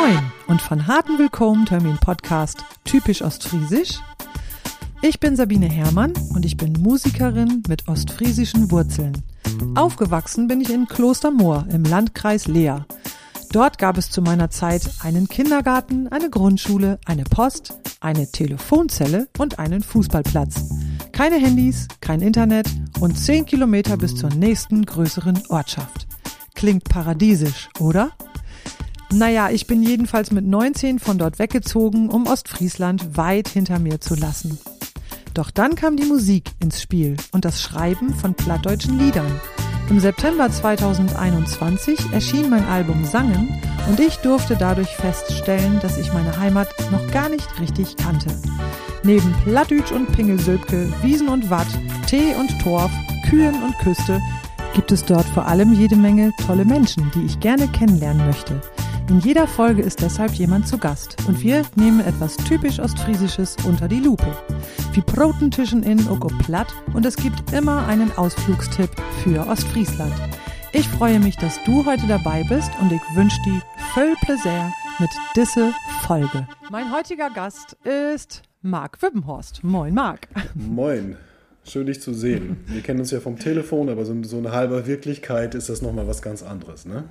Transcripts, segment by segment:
Moin und von harten Willkommen Termin Podcast typisch ostfriesisch. Ich bin Sabine Herrmann und ich bin Musikerin mit ostfriesischen Wurzeln. Aufgewachsen bin ich in Klostermoor im Landkreis Leer. Dort gab es zu meiner Zeit einen Kindergarten, eine Grundschule, eine Post, eine Telefonzelle und einen Fußballplatz. Keine Handys, kein Internet und zehn Kilometer bis zur nächsten größeren Ortschaft. Klingt paradiesisch, oder? Naja, ich bin jedenfalls mit 19 von dort weggezogen, um Ostfriesland weit hinter mir zu lassen. Doch dann kam die Musik ins Spiel und das Schreiben von plattdeutschen Liedern. Im September 2021 erschien mein Album Sangen und ich durfte dadurch feststellen, dass ich meine Heimat noch gar nicht richtig kannte. Neben Plattdütsch und Pingelsülpke, Wiesen und Watt, Tee und Torf, Kühen und Küste gibt es dort vor allem jede Menge tolle Menschen, die ich gerne kennenlernen möchte. In jeder Folge ist deshalb jemand zu Gast und wir nehmen etwas typisch Ostfriesisches unter die Lupe. Wie Protentischen in Oko Platt und es gibt immer einen Ausflugstipp für Ostfriesland. Ich freue mich, dass du heute dabei bist und ich wünsche dir viel Plaisir mit diese Folge. Mein heutiger Gast ist Marc Wippenhorst. Moin, Marc. Moin. Schön, dich zu sehen. Wir kennen uns ja vom Telefon, aber so, so eine halbe Wirklichkeit ist das nochmal was ganz anderes, ne?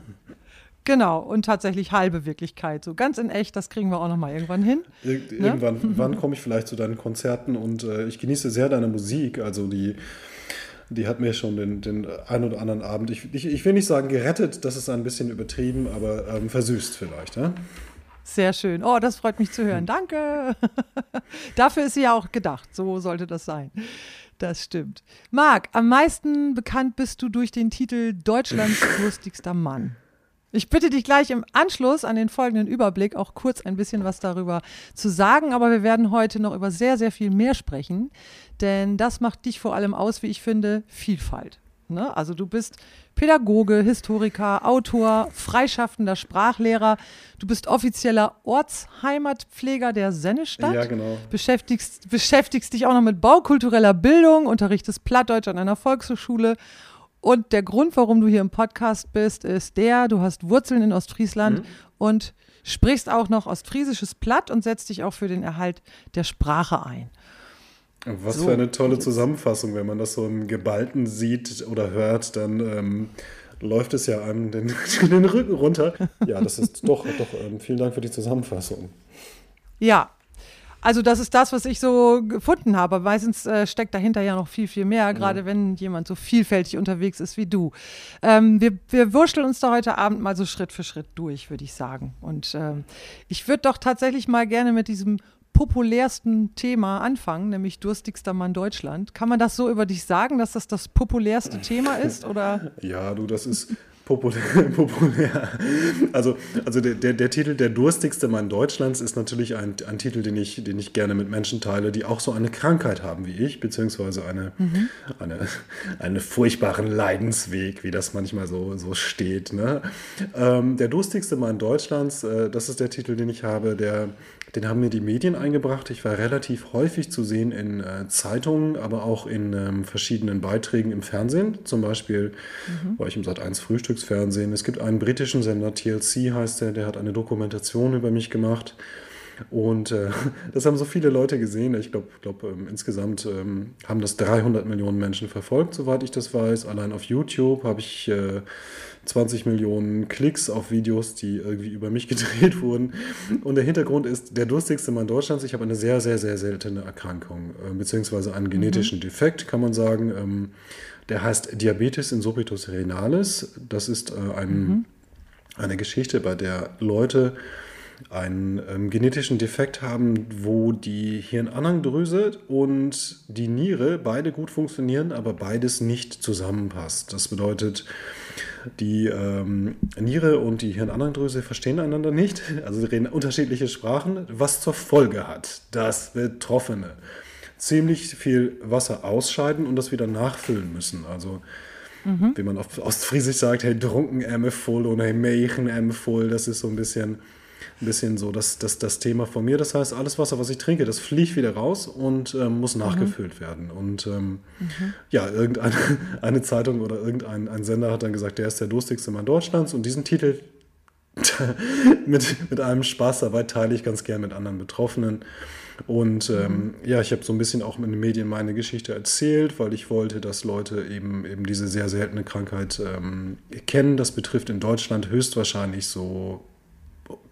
Genau, und tatsächlich halbe Wirklichkeit. So ganz in echt, das kriegen wir auch noch mal irgendwann hin. Ir ne? Irgendwann wann komme ich vielleicht zu deinen Konzerten und äh, ich genieße sehr deine Musik. Also die, die hat mir schon den, den ein oder anderen Abend, ich, ich, ich will nicht sagen gerettet, das ist ein bisschen übertrieben, aber ähm, versüßt vielleicht. Ja? Sehr schön. Oh, das freut mich zu hören. Danke. Dafür ist sie ja auch gedacht. So sollte das sein. Das stimmt. Marc, am meisten bekannt bist du durch den Titel Deutschlands lustigster Mann. Ich bitte dich gleich im Anschluss an den folgenden Überblick auch kurz ein bisschen was darüber zu sagen, aber wir werden heute noch über sehr, sehr viel mehr sprechen, denn das macht dich vor allem aus, wie ich finde, Vielfalt. Ne? Also du bist Pädagoge, Historiker, Autor, freischaffender Sprachlehrer, du bist offizieller Ortsheimatpfleger der Sennestadt, ja, genau. beschäftigst, beschäftigst dich auch noch mit baukultureller Bildung, unterrichtest Plattdeutsch an einer Volkshochschule und der Grund, warum du hier im Podcast bist, ist der, du hast Wurzeln in Ostfriesland mhm. und sprichst auch noch Ostfriesisches Platt und setzt dich auch für den Erhalt der Sprache ein. Was so. für eine tolle Zusammenfassung, wenn man das so im Geballten sieht oder hört, dann ähm, läuft es ja einem den, den Rücken runter. Ja, das ist doch, doch, ähm, vielen Dank für die Zusammenfassung. Ja, also das ist das, was ich so gefunden habe. Meistens äh, steckt dahinter ja noch viel, viel mehr, gerade ja. wenn jemand so vielfältig unterwegs ist wie du. Ähm, wir, wir wurschteln uns da heute Abend mal so Schritt für Schritt durch, würde ich sagen. Und ähm, ich würde doch tatsächlich mal gerne mit diesem populärsten Thema anfangen, nämlich durstigster Mann Deutschland. Kann man das so über dich sagen, dass das das populärste Thema ist? Oder? Ja, du, das ist Populär, populär. Also, also der, der, der, Titel Der durstigste Mann Deutschlands ist natürlich ein, ein Titel, den ich, den ich gerne mit Menschen teile, die auch so eine Krankheit haben wie ich, beziehungsweise eine, mhm. eine, einen furchtbaren Leidensweg, wie das manchmal so, so steht. Ne? Ähm, der durstigste Mann Deutschlands, äh, das ist der Titel, den ich habe, der den haben mir die Medien eingebracht. Ich war relativ häufig zu sehen in äh, Zeitungen, aber auch in ähm, verschiedenen Beiträgen im Fernsehen. Zum Beispiel mhm. war ich im Sat1 Frühstücksfernsehen. Es gibt einen britischen Sender, TLC heißt der, der hat eine Dokumentation über mich gemacht. Und äh, das haben so viele Leute gesehen. Ich glaube, glaub, ähm, insgesamt ähm, haben das 300 Millionen Menschen verfolgt, soweit ich das weiß. Allein auf YouTube habe ich äh, 20 Millionen Klicks auf Videos, die irgendwie über mich gedreht wurden. Und der Hintergrund ist, der durstigste Mann Deutschlands, ich habe eine sehr, sehr, sehr seltene Erkrankung, äh, beziehungsweise einen genetischen mhm. Defekt, kann man sagen. Ähm, der heißt Diabetes insipidus renalis. Das ist äh, ein, mhm. eine Geschichte, bei der Leute einen ähm, genetischen Defekt haben, wo die Hirnanhangdrüse und die Niere beide gut funktionieren, aber beides nicht zusammenpasst. Das bedeutet, die ähm, Niere und die Hirnanhangdrüse verstehen einander nicht, also sie reden unterschiedliche Sprachen, was zur Folge hat, dass Betroffene ziemlich viel Wasser ausscheiden und das wieder nachfüllen müssen. Also mhm. wie man auf Ostfriesisch sagt, hey, drunken Ämme voll oder hey, Mächen Ämme voll, das ist so ein bisschen ein bisschen so das, das, das Thema von mir. Das heißt, alles Wasser, was ich trinke, das fliegt wieder raus und ähm, muss nachgefüllt mhm. werden. Und ähm, mhm. ja, irgendeine eine Zeitung oder irgendein ein Sender hat dann gesagt, der ist der durstigste Mann Deutschlands. Und diesen Titel mit, mit einem Spaß dabei teile ich ganz gern mit anderen Betroffenen. Und ähm, ja, ich habe so ein bisschen auch in den Medien meine Geschichte erzählt, weil ich wollte, dass Leute eben, eben diese sehr seltene Krankheit ähm, kennen. Das betrifft in Deutschland höchstwahrscheinlich so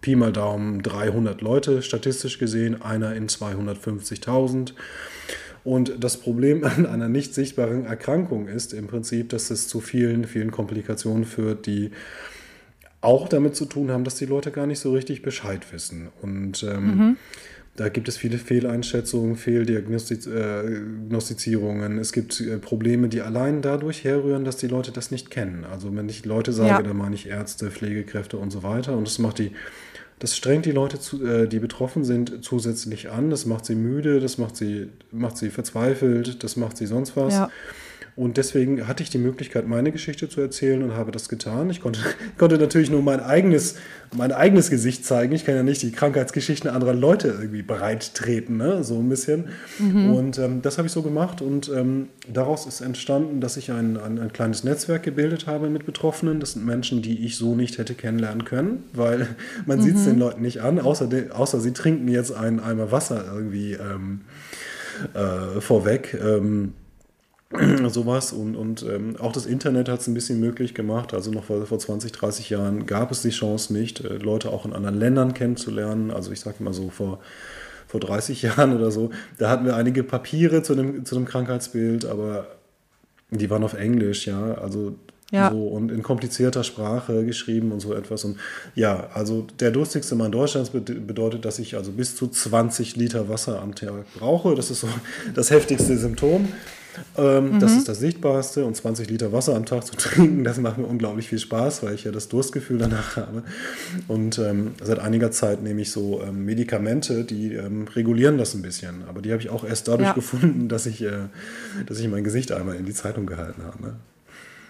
Pi mal Daumen 300 Leute statistisch gesehen, einer in 250.000. Und das Problem an einer nicht sichtbaren Erkrankung ist im Prinzip, dass es zu vielen, vielen Komplikationen führt, die auch damit zu tun haben, dass die Leute gar nicht so richtig Bescheid wissen. Und ähm, mhm. Da gibt es viele Fehleinschätzungen, Fehldiagnostizierungen. Es gibt äh, Probleme, die allein dadurch herrühren, dass die Leute das nicht kennen. Also wenn ich Leute sage, ja. dann meine ich Ärzte, Pflegekräfte und so weiter. Und das macht die das strengt die Leute, zu, äh, die betroffen sind, zusätzlich an. Das macht sie müde, das macht sie, macht sie verzweifelt, das macht sie sonst was. Ja. Und deswegen hatte ich die Möglichkeit, meine Geschichte zu erzählen und habe das getan. Ich konnte, konnte natürlich nur mein eigenes, mein eigenes Gesicht zeigen. Ich kann ja nicht die Krankheitsgeschichten anderer Leute irgendwie bereit treten, ne? so ein bisschen. Mhm. Und ähm, das habe ich so gemacht. Und ähm, daraus ist entstanden, dass ich ein, ein, ein, kleines Netzwerk gebildet habe mit Betroffenen. Das sind Menschen, die ich so nicht hätte kennenlernen können, weil man mhm. sieht es den Leuten nicht an, außer, de, außer sie trinken jetzt einen Eimer Wasser irgendwie ähm, äh, vorweg. Ähm, sowas und, und ähm, auch das Internet hat es ein bisschen möglich gemacht. Also noch vor, vor 20, 30 Jahren gab es die Chance nicht, äh, Leute auch in anderen Ländern kennenzulernen. Also ich sage mal so vor, vor 30 Jahren oder so, da hatten wir einige Papiere zu dem, zu dem Krankheitsbild, aber die waren auf Englisch, ja. Also ja. So, und in komplizierter Sprache geschrieben und so etwas. Und ja, also der durstigste Mann Deutschlands bedeutet, dass ich also bis zu 20 Liter Wasser am Tag brauche. Das ist so das heftigste Symptom. Ähm, mhm. Das ist das Sichtbarste. Und 20 Liter Wasser am Tag zu trinken, das macht mir unglaublich viel Spaß, weil ich ja das Durstgefühl danach habe. Und ähm, seit einiger Zeit nehme ich so ähm, Medikamente, die ähm, regulieren das ein bisschen. Aber die habe ich auch erst dadurch ja. gefunden, dass ich, äh, dass ich mein Gesicht einmal in die Zeitung gehalten habe. Ne?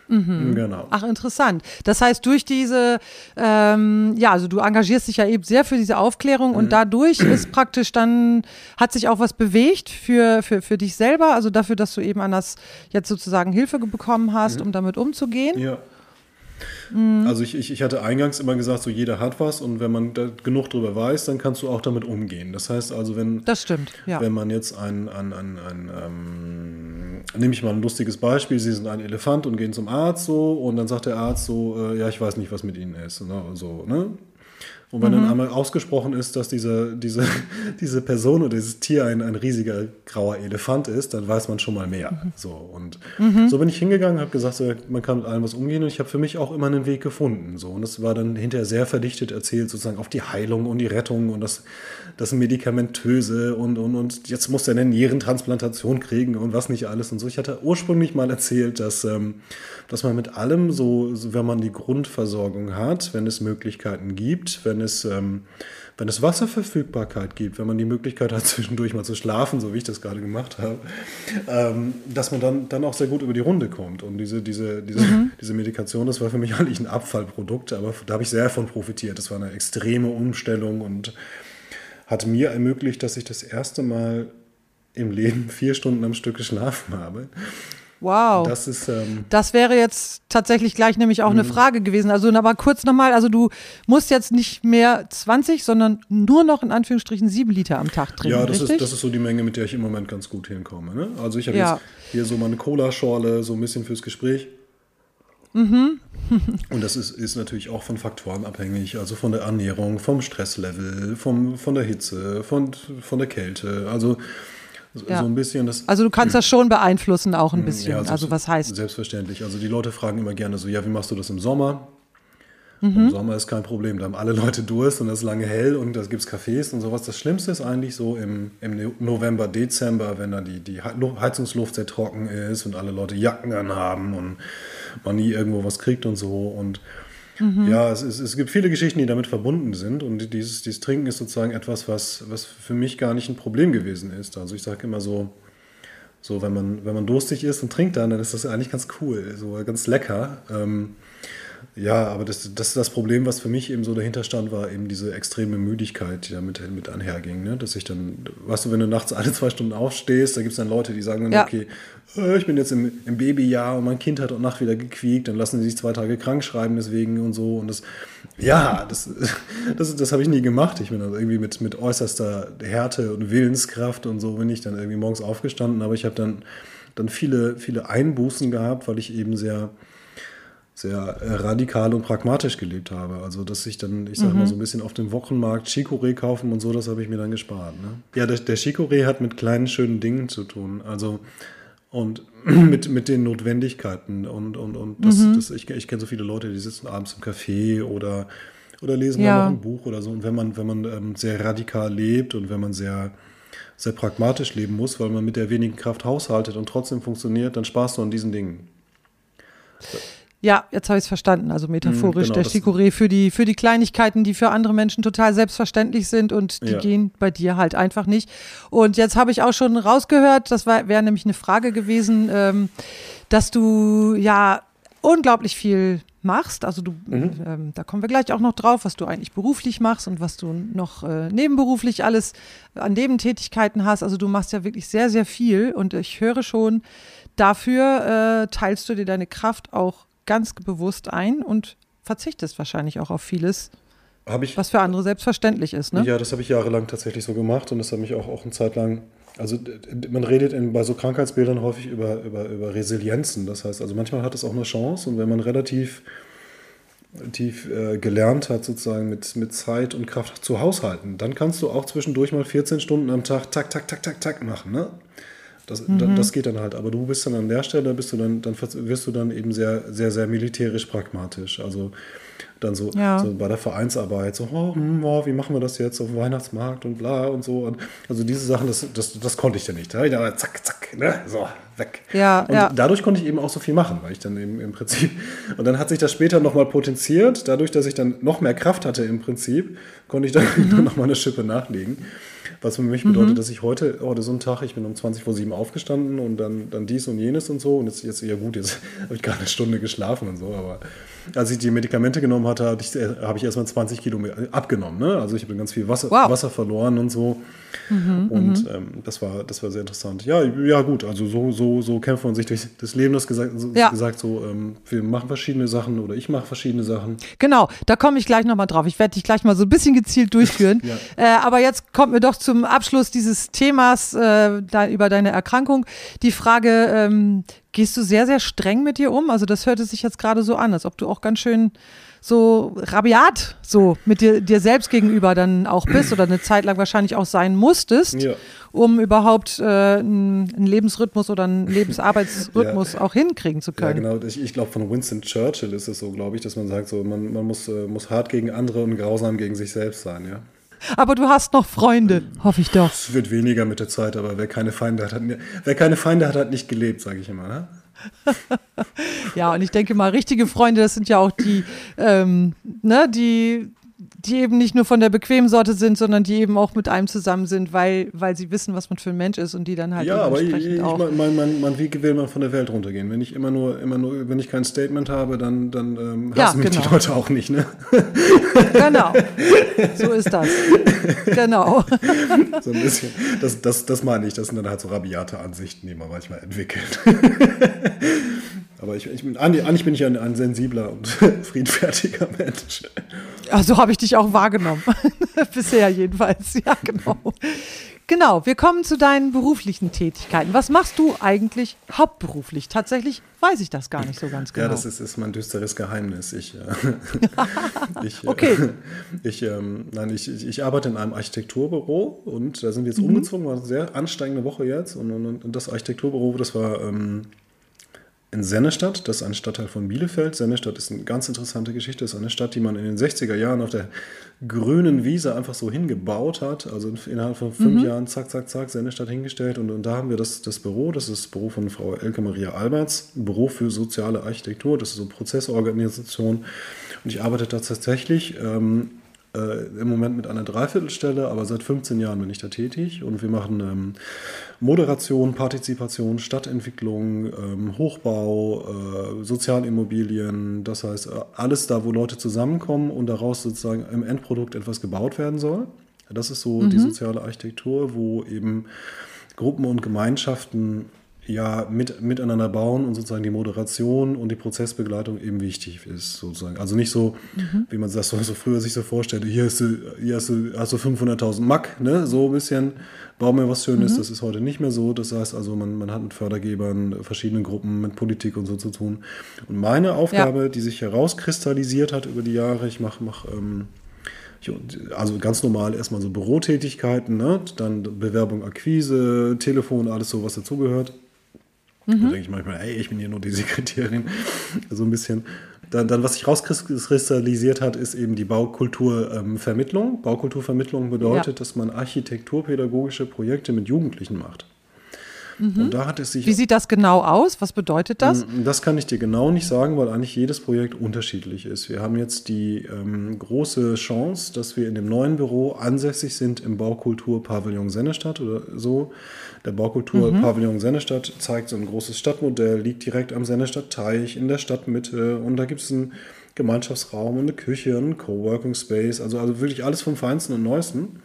Mhm. Genau. Ach, interessant. Das heißt, durch diese, ähm, ja, also du engagierst dich ja eben sehr für diese Aufklärung mhm. und dadurch ist praktisch dann, hat sich auch was bewegt für, für, für dich selber, also dafür, dass du eben an das jetzt sozusagen Hilfe bekommen hast, mhm. um damit umzugehen. Ja. Mhm. Also ich, ich, ich hatte eingangs immer gesagt, so jeder hat was und wenn man da genug drüber weiß, dann kannst du auch damit umgehen. Das heißt also, wenn, das stimmt, ja. wenn man jetzt ein, ein, ein, ein ähm, nehme ich mal ein lustiges Beispiel, Sie sind ein Elefant und gehen zum Arzt so und dann sagt der Arzt so, äh, ja, ich weiß nicht, was mit Ihnen ist. Ne? So, ne? Und wenn mhm. dann einmal ausgesprochen ist, dass diese, diese, diese Person oder dieses Tier ein, ein riesiger grauer Elefant ist, dann weiß man schon mal mehr. Mhm. So, und mhm. so bin ich hingegangen, habe gesagt, so, man kann mit allem was umgehen und ich habe für mich auch immer einen Weg gefunden. So. Und es war dann hinterher sehr verdichtet erzählt, sozusagen auf die Heilung und die Rettung und das, das Medikamentöse und, und, und jetzt muss er eine Nierentransplantation kriegen und was nicht alles und so. Ich hatte ursprünglich mal erzählt, dass, ähm, dass man mit allem so, wenn man die Grundversorgung hat, wenn es Möglichkeiten gibt, wenn es, ähm, wenn es Wasserverfügbarkeit gibt, wenn man die Möglichkeit hat, zwischendurch mal zu schlafen, so wie ich das gerade gemacht habe, ähm, dass man dann, dann auch sehr gut über die Runde kommt. Und diese, diese, diese, mhm. diese Medikation, das war für mich eigentlich ein Abfallprodukt, aber da habe ich sehr von profitiert. Das war eine extreme Umstellung und hat mir ermöglicht, dass ich das erste Mal im Leben vier Stunden am Stück geschlafen habe. Wow. Das ist. Ähm, das wäre jetzt tatsächlich gleich nämlich auch eine mhm. Frage gewesen. Also, aber kurz nochmal, also du musst jetzt nicht mehr 20, sondern nur noch in Anführungsstrichen sieben Liter am Tag trinken. Ja, das, ist, das ist so die Menge, mit der ich im Moment ganz gut hinkomme. Ne? Also ich habe ja. jetzt hier so meine Cola-Schorle, so ein bisschen fürs Gespräch. Mhm. Und das ist, ist natürlich auch von Faktoren abhängig, also von der Ernährung, vom Stresslevel, vom, von der Hitze, von, von der Kälte. Also ja. so ein bisschen das. Also du kannst das schon beeinflussen auch ein bisschen. Ja, also, also was heißt? Selbstverständlich. Also die Leute fragen immer gerne so, ja, wie machst du das im Sommer? Mhm. Im Sommer ist kein Problem. Da haben alle Leute Durst und es ist lange hell und da gibt es Cafés und sowas. Das Schlimmste ist eigentlich so im, im November, Dezember, wenn da die, die Heizungsluft sehr trocken ist und alle Leute Jacken anhaben und man nie irgendwo was kriegt und so. Und Mhm. Ja, es, es, es, gibt viele Geschichten, die damit verbunden sind. Und dieses, dieses Trinken ist sozusagen etwas, was, was für mich gar nicht ein Problem gewesen ist. Also ich sage immer so, so wenn, man, wenn man durstig ist und trinkt dann, dann ist das eigentlich ganz cool, so ganz lecker. Ähm, Ja, aber das, das das Problem, was für mich eben so dahinter stand, war eben diese extreme Müdigkeit, die damit mit einherging. Ne? Dass ich dann, weißt du, wenn du nachts alle zwei Stunden aufstehst, da gibt es dann Leute, die sagen dann, ja. okay, äh, ich bin jetzt im, im Babyjahr und mein Kind hat auch Nacht wieder gequiekt, dann lassen sie sich zwei Tage krank schreiben deswegen und so. Und das, ja, das, das, das habe ich nie gemacht. Ich bin dann irgendwie mit, mit äußerster Härte und Willenskraft und so bin ich dann irgendwie morgens aufgestanden, aber ich habe dann, dann viele, viele Einbußen gehabt, weil ich eben sehr sehr äh, radikal und pragmatisch gelebt habe. Also, dass ich dann, ich sag mhm. mal, so ein bisschen auf dem Wochenmarkt Chicorée kaufen und so, das habe ich mir dann gespart. Ne? Ja, der, der Chicorée hat mit kleinen, schönen Dingen zu tun. Also, und mit, mit den Notwendigkeiten. Und, und, und das, mhm. das, ich, ich kenne so viele Leute, die sitzen abends im Café oder, oder lesen ja. noch ein Buch oder so. Und wenn man, wenn man ähm, sehr radikal lebt und wenn man sehr, sehr pragmatisch leben muss, weil man mit der wenigen Kraft haushaltet und trotzdem funktioniert, dann sparst du an diesen Dingen. Ja, jetzt habe ich es verstanden. Also metaphorisch mm, genau, der Chicorée für die, für die Kleinigkeiten, die für andere Menschen total selbstverständlich sind und die ja. gehen bei dir halt einfach nicht. Und jetzt habe ich auch schon rausgehört, das wäre nämlich eine Frage gewesen, ähm, dass du ja unglaublich viel machst. Also du, mhm. ähm, da kommen wir gleich auch noch drauf, was du eigentlich beruflich machst und was du noch äh, nebenberuflich alles an Nebentätigkeiten hast. Also du machst ja wirklich sehr, sehr viel und ich höre schon, dafür äh, teilst du dir deine Kraft auch ganz bewusst ein und verzichtest wahrscheinlich auch auf vieles, ich, was für andere selbstverständlich ist. Ne? Ja, das habe ich jahrelang tatsächlich so gemacht und das hat mich auch, auch eine Zeit lang. Also man redet in, bei so Krankheitsbildern häufig über, über, über Resilienzen. Das heißt, also manchmal hat es auch eine Chance und wenn man relativ tief äh, gelernt hat, sozusagen mit, mit Zeit und Kraft zu haushalten, dann kannst du auch zwischendurch mal 14 Stunden am Tag tak, tak, tak, tak, tak machen. Ne? Das, mhm. das geht dann halt. Aber du bist dann an der Stelle, bist du dann, dann wirst du dann eben sehr, sehr, sehr militärisch pragmatisch. Also dann so, ja. so bei der Vereinsarbeit, so, oh, hm, oh, wie machen wir das jetzt auf dem Weihnachtsmarkt und bla und so. Und also diese Sachen, das, das, das konnte ich ja nicht. Ja, zack, zack, ne? so, weg. Ja, und ja. dadurch konnte ich eben auch so viel machen, weil ich dann eben im Prinzip, und dann hat sich das später nochmal potenziert, dadurch, dass ich dann noch mehr Kraft hatte im Prinzip, konnte ich dann, mhm. dann nochmal eine Schippe nachlegen. Was für mich bedeutet, mhm. dass ich heute, heute oh, so ein Tag, ich bin um 20 vor 7 aufgestanden und dann, dann dies und jenes und so. Und jetzt, jetzt ja gut, jetzt habe ich gerade eine Stunde geschlafen und so. Aber als ich die Medikamente genommen hatte, habe ich, hab ich erstmal 20 Kilo abgenommen. Ne? Also ich habe ganz viel Wasser, wow. Wasser verloren und so. Mhm, und mhm. ähm, das, war, das war sehr interessant. Ja, ja gut, also so, so, so kämpft man sich durch das Leben. Das gesagt, so, ja. gesagt so, ähm, wir machen verschiedene Sachen oder ich mache verschiedene Sachen. Genau, da komme ich gleich nochmal drauf. Ich werde dich gleich mal so ein bisschen gezielt durchführen. ja. äh, aber jetzt kommt mir doch zum Abschluss dieses Themas äh, da, über deine Erkrankung die Frage, ähm, gehst du sehr, sehr streng mit dir um? Also das hörte sich jetzt gerade so an, als ob du auch ganz schön so rabiat so mit dir, dir selbst gegenüber dann auch bist oder eine Zeit lang wahrscheinlich auch sein musstest, ja. um überhaupt äh, einen, Lebensrhythmus oder einen Lebensarbeitsrhythmus ja. auch hinkriegen zu können. Ja, genau. Ich, ich glaube, von Winston Churchill ist es so, glaube ich, dass man sagt, so, man, man muss, äh, muss hart gegen andere und grausam gegen sich selbst sein, ja. Aber du hast noch Freunde, hoffe ich doch. Es wird weniger mit der Zeit, aber wer keine Feinde hat, hat, wer keine Feinde hat, hat nicht gelebt, sage ich immer. Ne? Ja, und ich denke mal, richtige Freunde, das sind ja auch die, ähm, ne, die die eben nicht nur von der bequemen Sorte sind, sondern die eben auch mit einem zusammen sind, weil, weil sie wissen, was man für ein Mensch ist und die dann halt ja, aber ich, ich, auch. Man, man, man, wie will man von der Welt runtergehen? Wenn ich immer nur, immer nur, wenn ich kein Statement habe, dann, dann ähm, ja, mich genau. die Leute auch nicht, ne? Genau. So ist das. Genau. So ein bisschen. Das, das, das meine ich. Das sind dann halt so rabiate Ansichten, die man manchmal entwickelt. Aber ich, ich bin, eigentlich bin ich ein, ein sensibler und friedfertiger Mensch. Ja, so habe ich dich auch wahrgenommen. Bisher jedenfalls. Ja, genau. Genau, wir kommen zu deinen beruflichen Tätigkeiten. Was machst du eigentlich hauptberuflich? Tatsächlich weiß ich das gar nicht so ganz genau. Ja, das ist, ist mein düsteres Geheimnis. Ich, äh, ich, äh, okay. Äh, ich, ähm, nein, ich, ich, arbeite in einem Architekturbüro und da sind wir jetzt mhm. umgezogen. War eine sehr anstrengende Woche jetzt. Und, und, und das Architekturbüro, das war ähm, in Sennestadt, das ist ein Stadtteil von Bielefeld. Sennestadt ist eine ganz interessante Geschichte. Das ist eine Stadt, die man in den 60er Jahren auf der grünen Wiese einfach so hingebaut hat. Also innerhalb von fünf mhm. Jahren, zack, zack, zack, Sennestadt hingestellt. Und, und da haben wir das, das Büro, das ist das Büro von Frau Elke Maria Alberts, Büro für soziale Architektur. Das ist so Prozessorganisation. Und ich arbeite da tatsächlich ähm, äh, im Moment mit einer Dreiviertelstelle, aber seit 15 Jahren bin ich da tätig und wir machen ähm, Moderation, Partizipation, Stadtentwicklung, ähm, Hochbau, äh, Sozialimmobilien, das heißt äh, alles da, wo Leute zusammenkommen und daraus sozusagen im Endprodukt etwas gebaut werden soll. Das ist so mhm. die soziale Architektur, wo eben Gruppen und Gemeinschaften ja mit, miteinander bauen und sozusagen die Moderation und die Prozessbegleitung eben wichtig ist, sozusagen. Also nicht so, mhm. wie man das so, so, früher sich so vorstellte, hier hast du, hier hast du, hast du 500.000 Mack, ne? so ein bisschen, bau mir was Schönes, mhm. das ist heute nicht mehr so. Das heißt also, man, man hat mit Fördergebern, verschiedenen Gruppen, mit Politik und so zu tun. Und meine Aufgabe, ja. die sich herauskristallisiert hat über die Jahre, ich mache mach, ähm, also ganz normal erstmal so Bürotätigkeiten, ne? dann Bewerbung, Akquise, Telefon, alles so, was dazugehört. Mhm. Da denke ich manchmal, ey, ich bin hier nur die Sekretärin. so ein bisschen. Dann, dann was sich rauskristallisiert hat, ist eben die Baukulturvermittlung. Ähm, Baukulturvermittlung bedeutet, ja. dass man architekturpädagogische Projekte mit Jugendlichen macht. Mhm. Und da hat es sich. Wie sieht das genau aus? Was bedeutet das? Mm, das kann ich dir genau nicht sagen, weil eigentlich jedes Projekt unterschiedlich ist. Wir haben jetzt die ähm, große Chance, dass wir in dem neuen Büro ansässig sind im Baukultur-Pavillon Sennestadt oder so. Der Baukultur-Pavillon mhm. Sennestadt zeigt so ein großes Stadtmodell, liegt direkt am Sennestadt-Teich in der Stadtmitte und da gibt es einen Gemeinschaftsraum und eine Küche, einen Coworking Space, also, also wirklich alles vom Feinsten und Neuesten.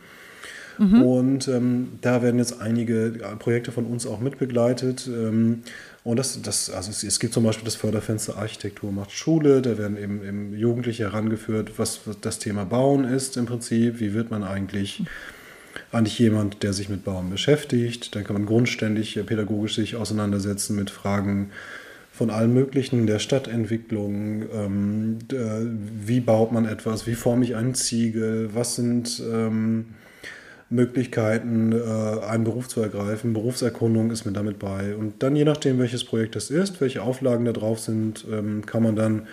Mhm. Und ähm, da werden jetzt einige Projekte von uns auch mitbegleitet. Ähm, und das, das, also es, es, gibt zum Beispiel das Förderfenster Architektur macht Schule, da werden eben, eben Jugendliche herangeführt, was, das Thema Bauen ist im Prinzip. Wie wird man eigentlich eigentlich jemand, der sich mit Bauen beschäftigt? Dann kann man grundständig pädagogisch sich auseinandersetzen mit Fragen von allem Möglichen, der Stadtentwicklung, ähm, wie baut man etwas, wie forme ich einen Ziegel, was sind ähm, Möglichkeiten, äh, einen Beruf zu ergreifen. Berufserkundung ist mit damit bei. Und dann, je nachdem, welches Projekt das ist, welche Auflagen da drauf sind, ähm, kann man dann,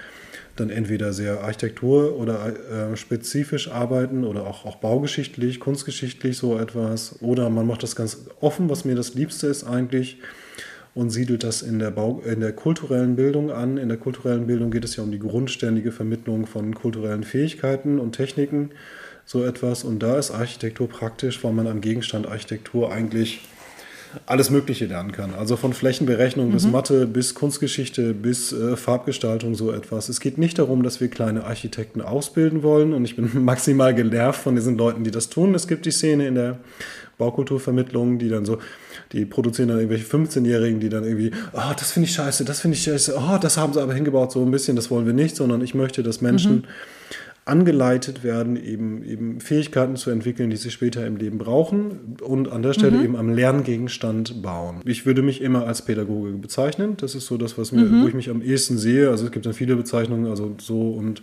dann entweder sehr architektur- oder äh, spezifisch arbeiten oder auch, auch baugeschichtlich, kunstgeschichtlich so etwas. Oder man macht das ganz offen, was mir das Liebste ist eigentlich und siedelt das in der, Bau, in der kulturellen Bildung an. In der kulturellen Bildung geht es ja um die grundständige Vermittlung von kulturellen Fähigkeiten und Techniken so etwas. Und da ist Architektur praktisch, weil man am Gegenstand Architektur eigentlich alles Mögliche lernen kann. Also von Flächenberechnung mhm. bis Mathe, bis Kunstgeschichte, bis äh, Farbgestaltung, so etwas. Es geht nicht darum, dass wir kleine Architekten ausbilden wollen und ich bin maximal genervt von diesen Leuten, die das tun. Es gibt die Szene in der Baukulturvermittlung, die dann so, die produzieren dann irgendwelche 15-Jährigen, die dann irgendwie, oh, das finde ich scheiße, das finde ich scheiße, oh, das haben sie aber hingebaut, so ein bisschen, das wollen wir nicht, sondern ich möchte, dass Menschen mhm angeleitet werden, eben, eben Fähigkeiten zu entwickeln, die sie später im Leben brauchen und an der Stelle mhm. eben am Lerngegenstand bauen. Ich würde mich immer als Pädagoge bezeichnen. Das ist so das, was mir, mhm. wo ich mich am ehesten sehe. Also es gibt dann viele Bezeichnungen, also so und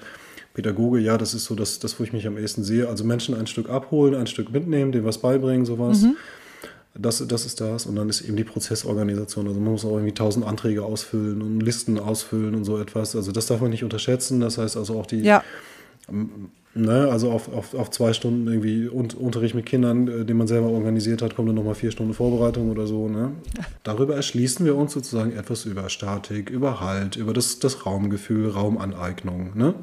Pädagoge, ja, das ist so das, das, wo ich mich am ehesten sehe. Also Menschen ein Stück abholen, ein Stück mitnehmen, dem was beibringen, sowas. Mhm. Das, das ist das. Und dann ist eben die Prozessorganisation. Also man muss auch irgendwie tausend Anträge ausfüllen und Listen ausfüllen und so etwas. Also das darf man nicht unterschätzen. Das heißt also auch die, ja. Ne, also auf, auf, auf zwei Stunden irgendwie Unterricht mit Kindern, äh, den man selber organisiert hat, kommt dann nochmal vier Stunden Vorbereitung oder so. Ne? Darüber erschließen wir uns sozusagen etwas über Statik, über Halt, über das, das Raumgefühl, Raumaneignung. Ne?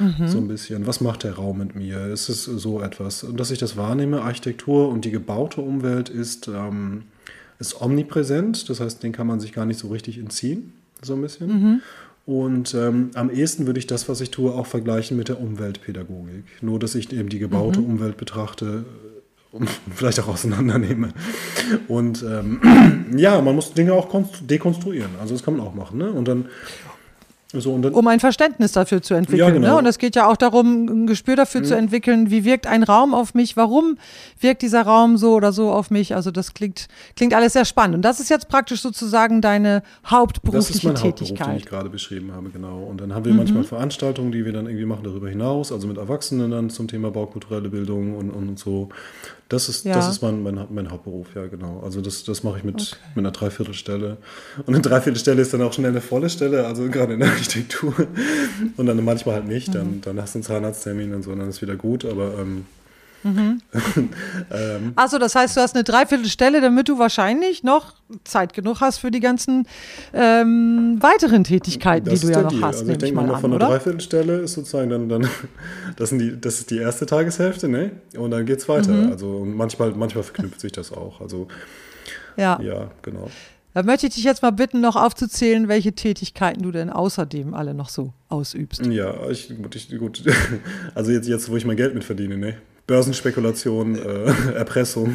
Mhm. So ein bisschen. Was macht der Raum mit mir? Ist es so etwas? Und dass ich das wahrnehme, Architektur und die gebaute Umwelt ist, ähm, ist omnipräsent. Das heißt, den kann man sich gar nicht so richtig entziehen. So ein bisschen. Mhm. Und ähm, am ehesten würde ich das, was ich tue, auch vergleichen mit der Umweltpädagogik. Nur, dass ich eben die gebaute mhm. Umwelt betrachte und vielleicht auch auseinandernehme. Und ähm, ja, man muss Dinge auch dekonstruieren. Also das kann man auch machen. Ne? Und dann so, dann, um ein Verständnis dafür zu entwickeln. Ja, genau. ne? Und es geht ja auch darum, ein Gespür dafür mhm. zu entwickeln, wie wirkt ein Raum auf mich, warum wirkt dieser Raum so oder so auf mich. Also das klingt, klingt alles sehr spannend. Und das ist jetzt praktisch sozusagen deine hauptberufliche das ist mein Tätigkeit. Hauptberuf, den ich gerade beschrieben habe, genau. Und dann haben wir mhm. manchmal Veranstaltungen, die wir dann irgendwie machen darüber hinaus, also mit Erwachsenen dann zum Thema baukulturelle Bildung und, und so. Das ist, ja. das ist mein, mein, mein, Hauptberuf, ja, genau. Also das, das mache ich mit, okay. mit einer Dreiviertelstelle. Und eine Dreiviertelstelle ist dann auch schnell eine volle Stelle, also gerade in der Architektur. Und dann manchmal halt nicht. Dann, mhm. dann hast du einen Zahnarzttermin und so, und dann ist wieder gut. Aber ähm, Mhm. ähm, Achso, das heißt, du hast eine Dreiviertelstelle, damit du wahrscheinlich noch Zeit genug hast für die ganzen ähm, weiteren Tätigkeiten, die du ja noch Deal. hast. Also ich denke mal, an, von einer Dreiviertelstelle ist sozusagen dann, dann das, sind die, das ist die erste Tageshälfte, ne? Und dann geht es weiter. Mhm. Also manchmal, manchmal verknüpft sich das auch. Also ja, ja genau. Da möchte ich dich jetzt mal bitten, noch aufzuzählen, welche Tätigkeiten du denn außerdem alle noch so ausübst. Ja, ich, gut, ich, gut. Also jetzt, jetzt, wo ich mein Geld mit verdiene, ne? Börsenspekulation, äh, Erpressung.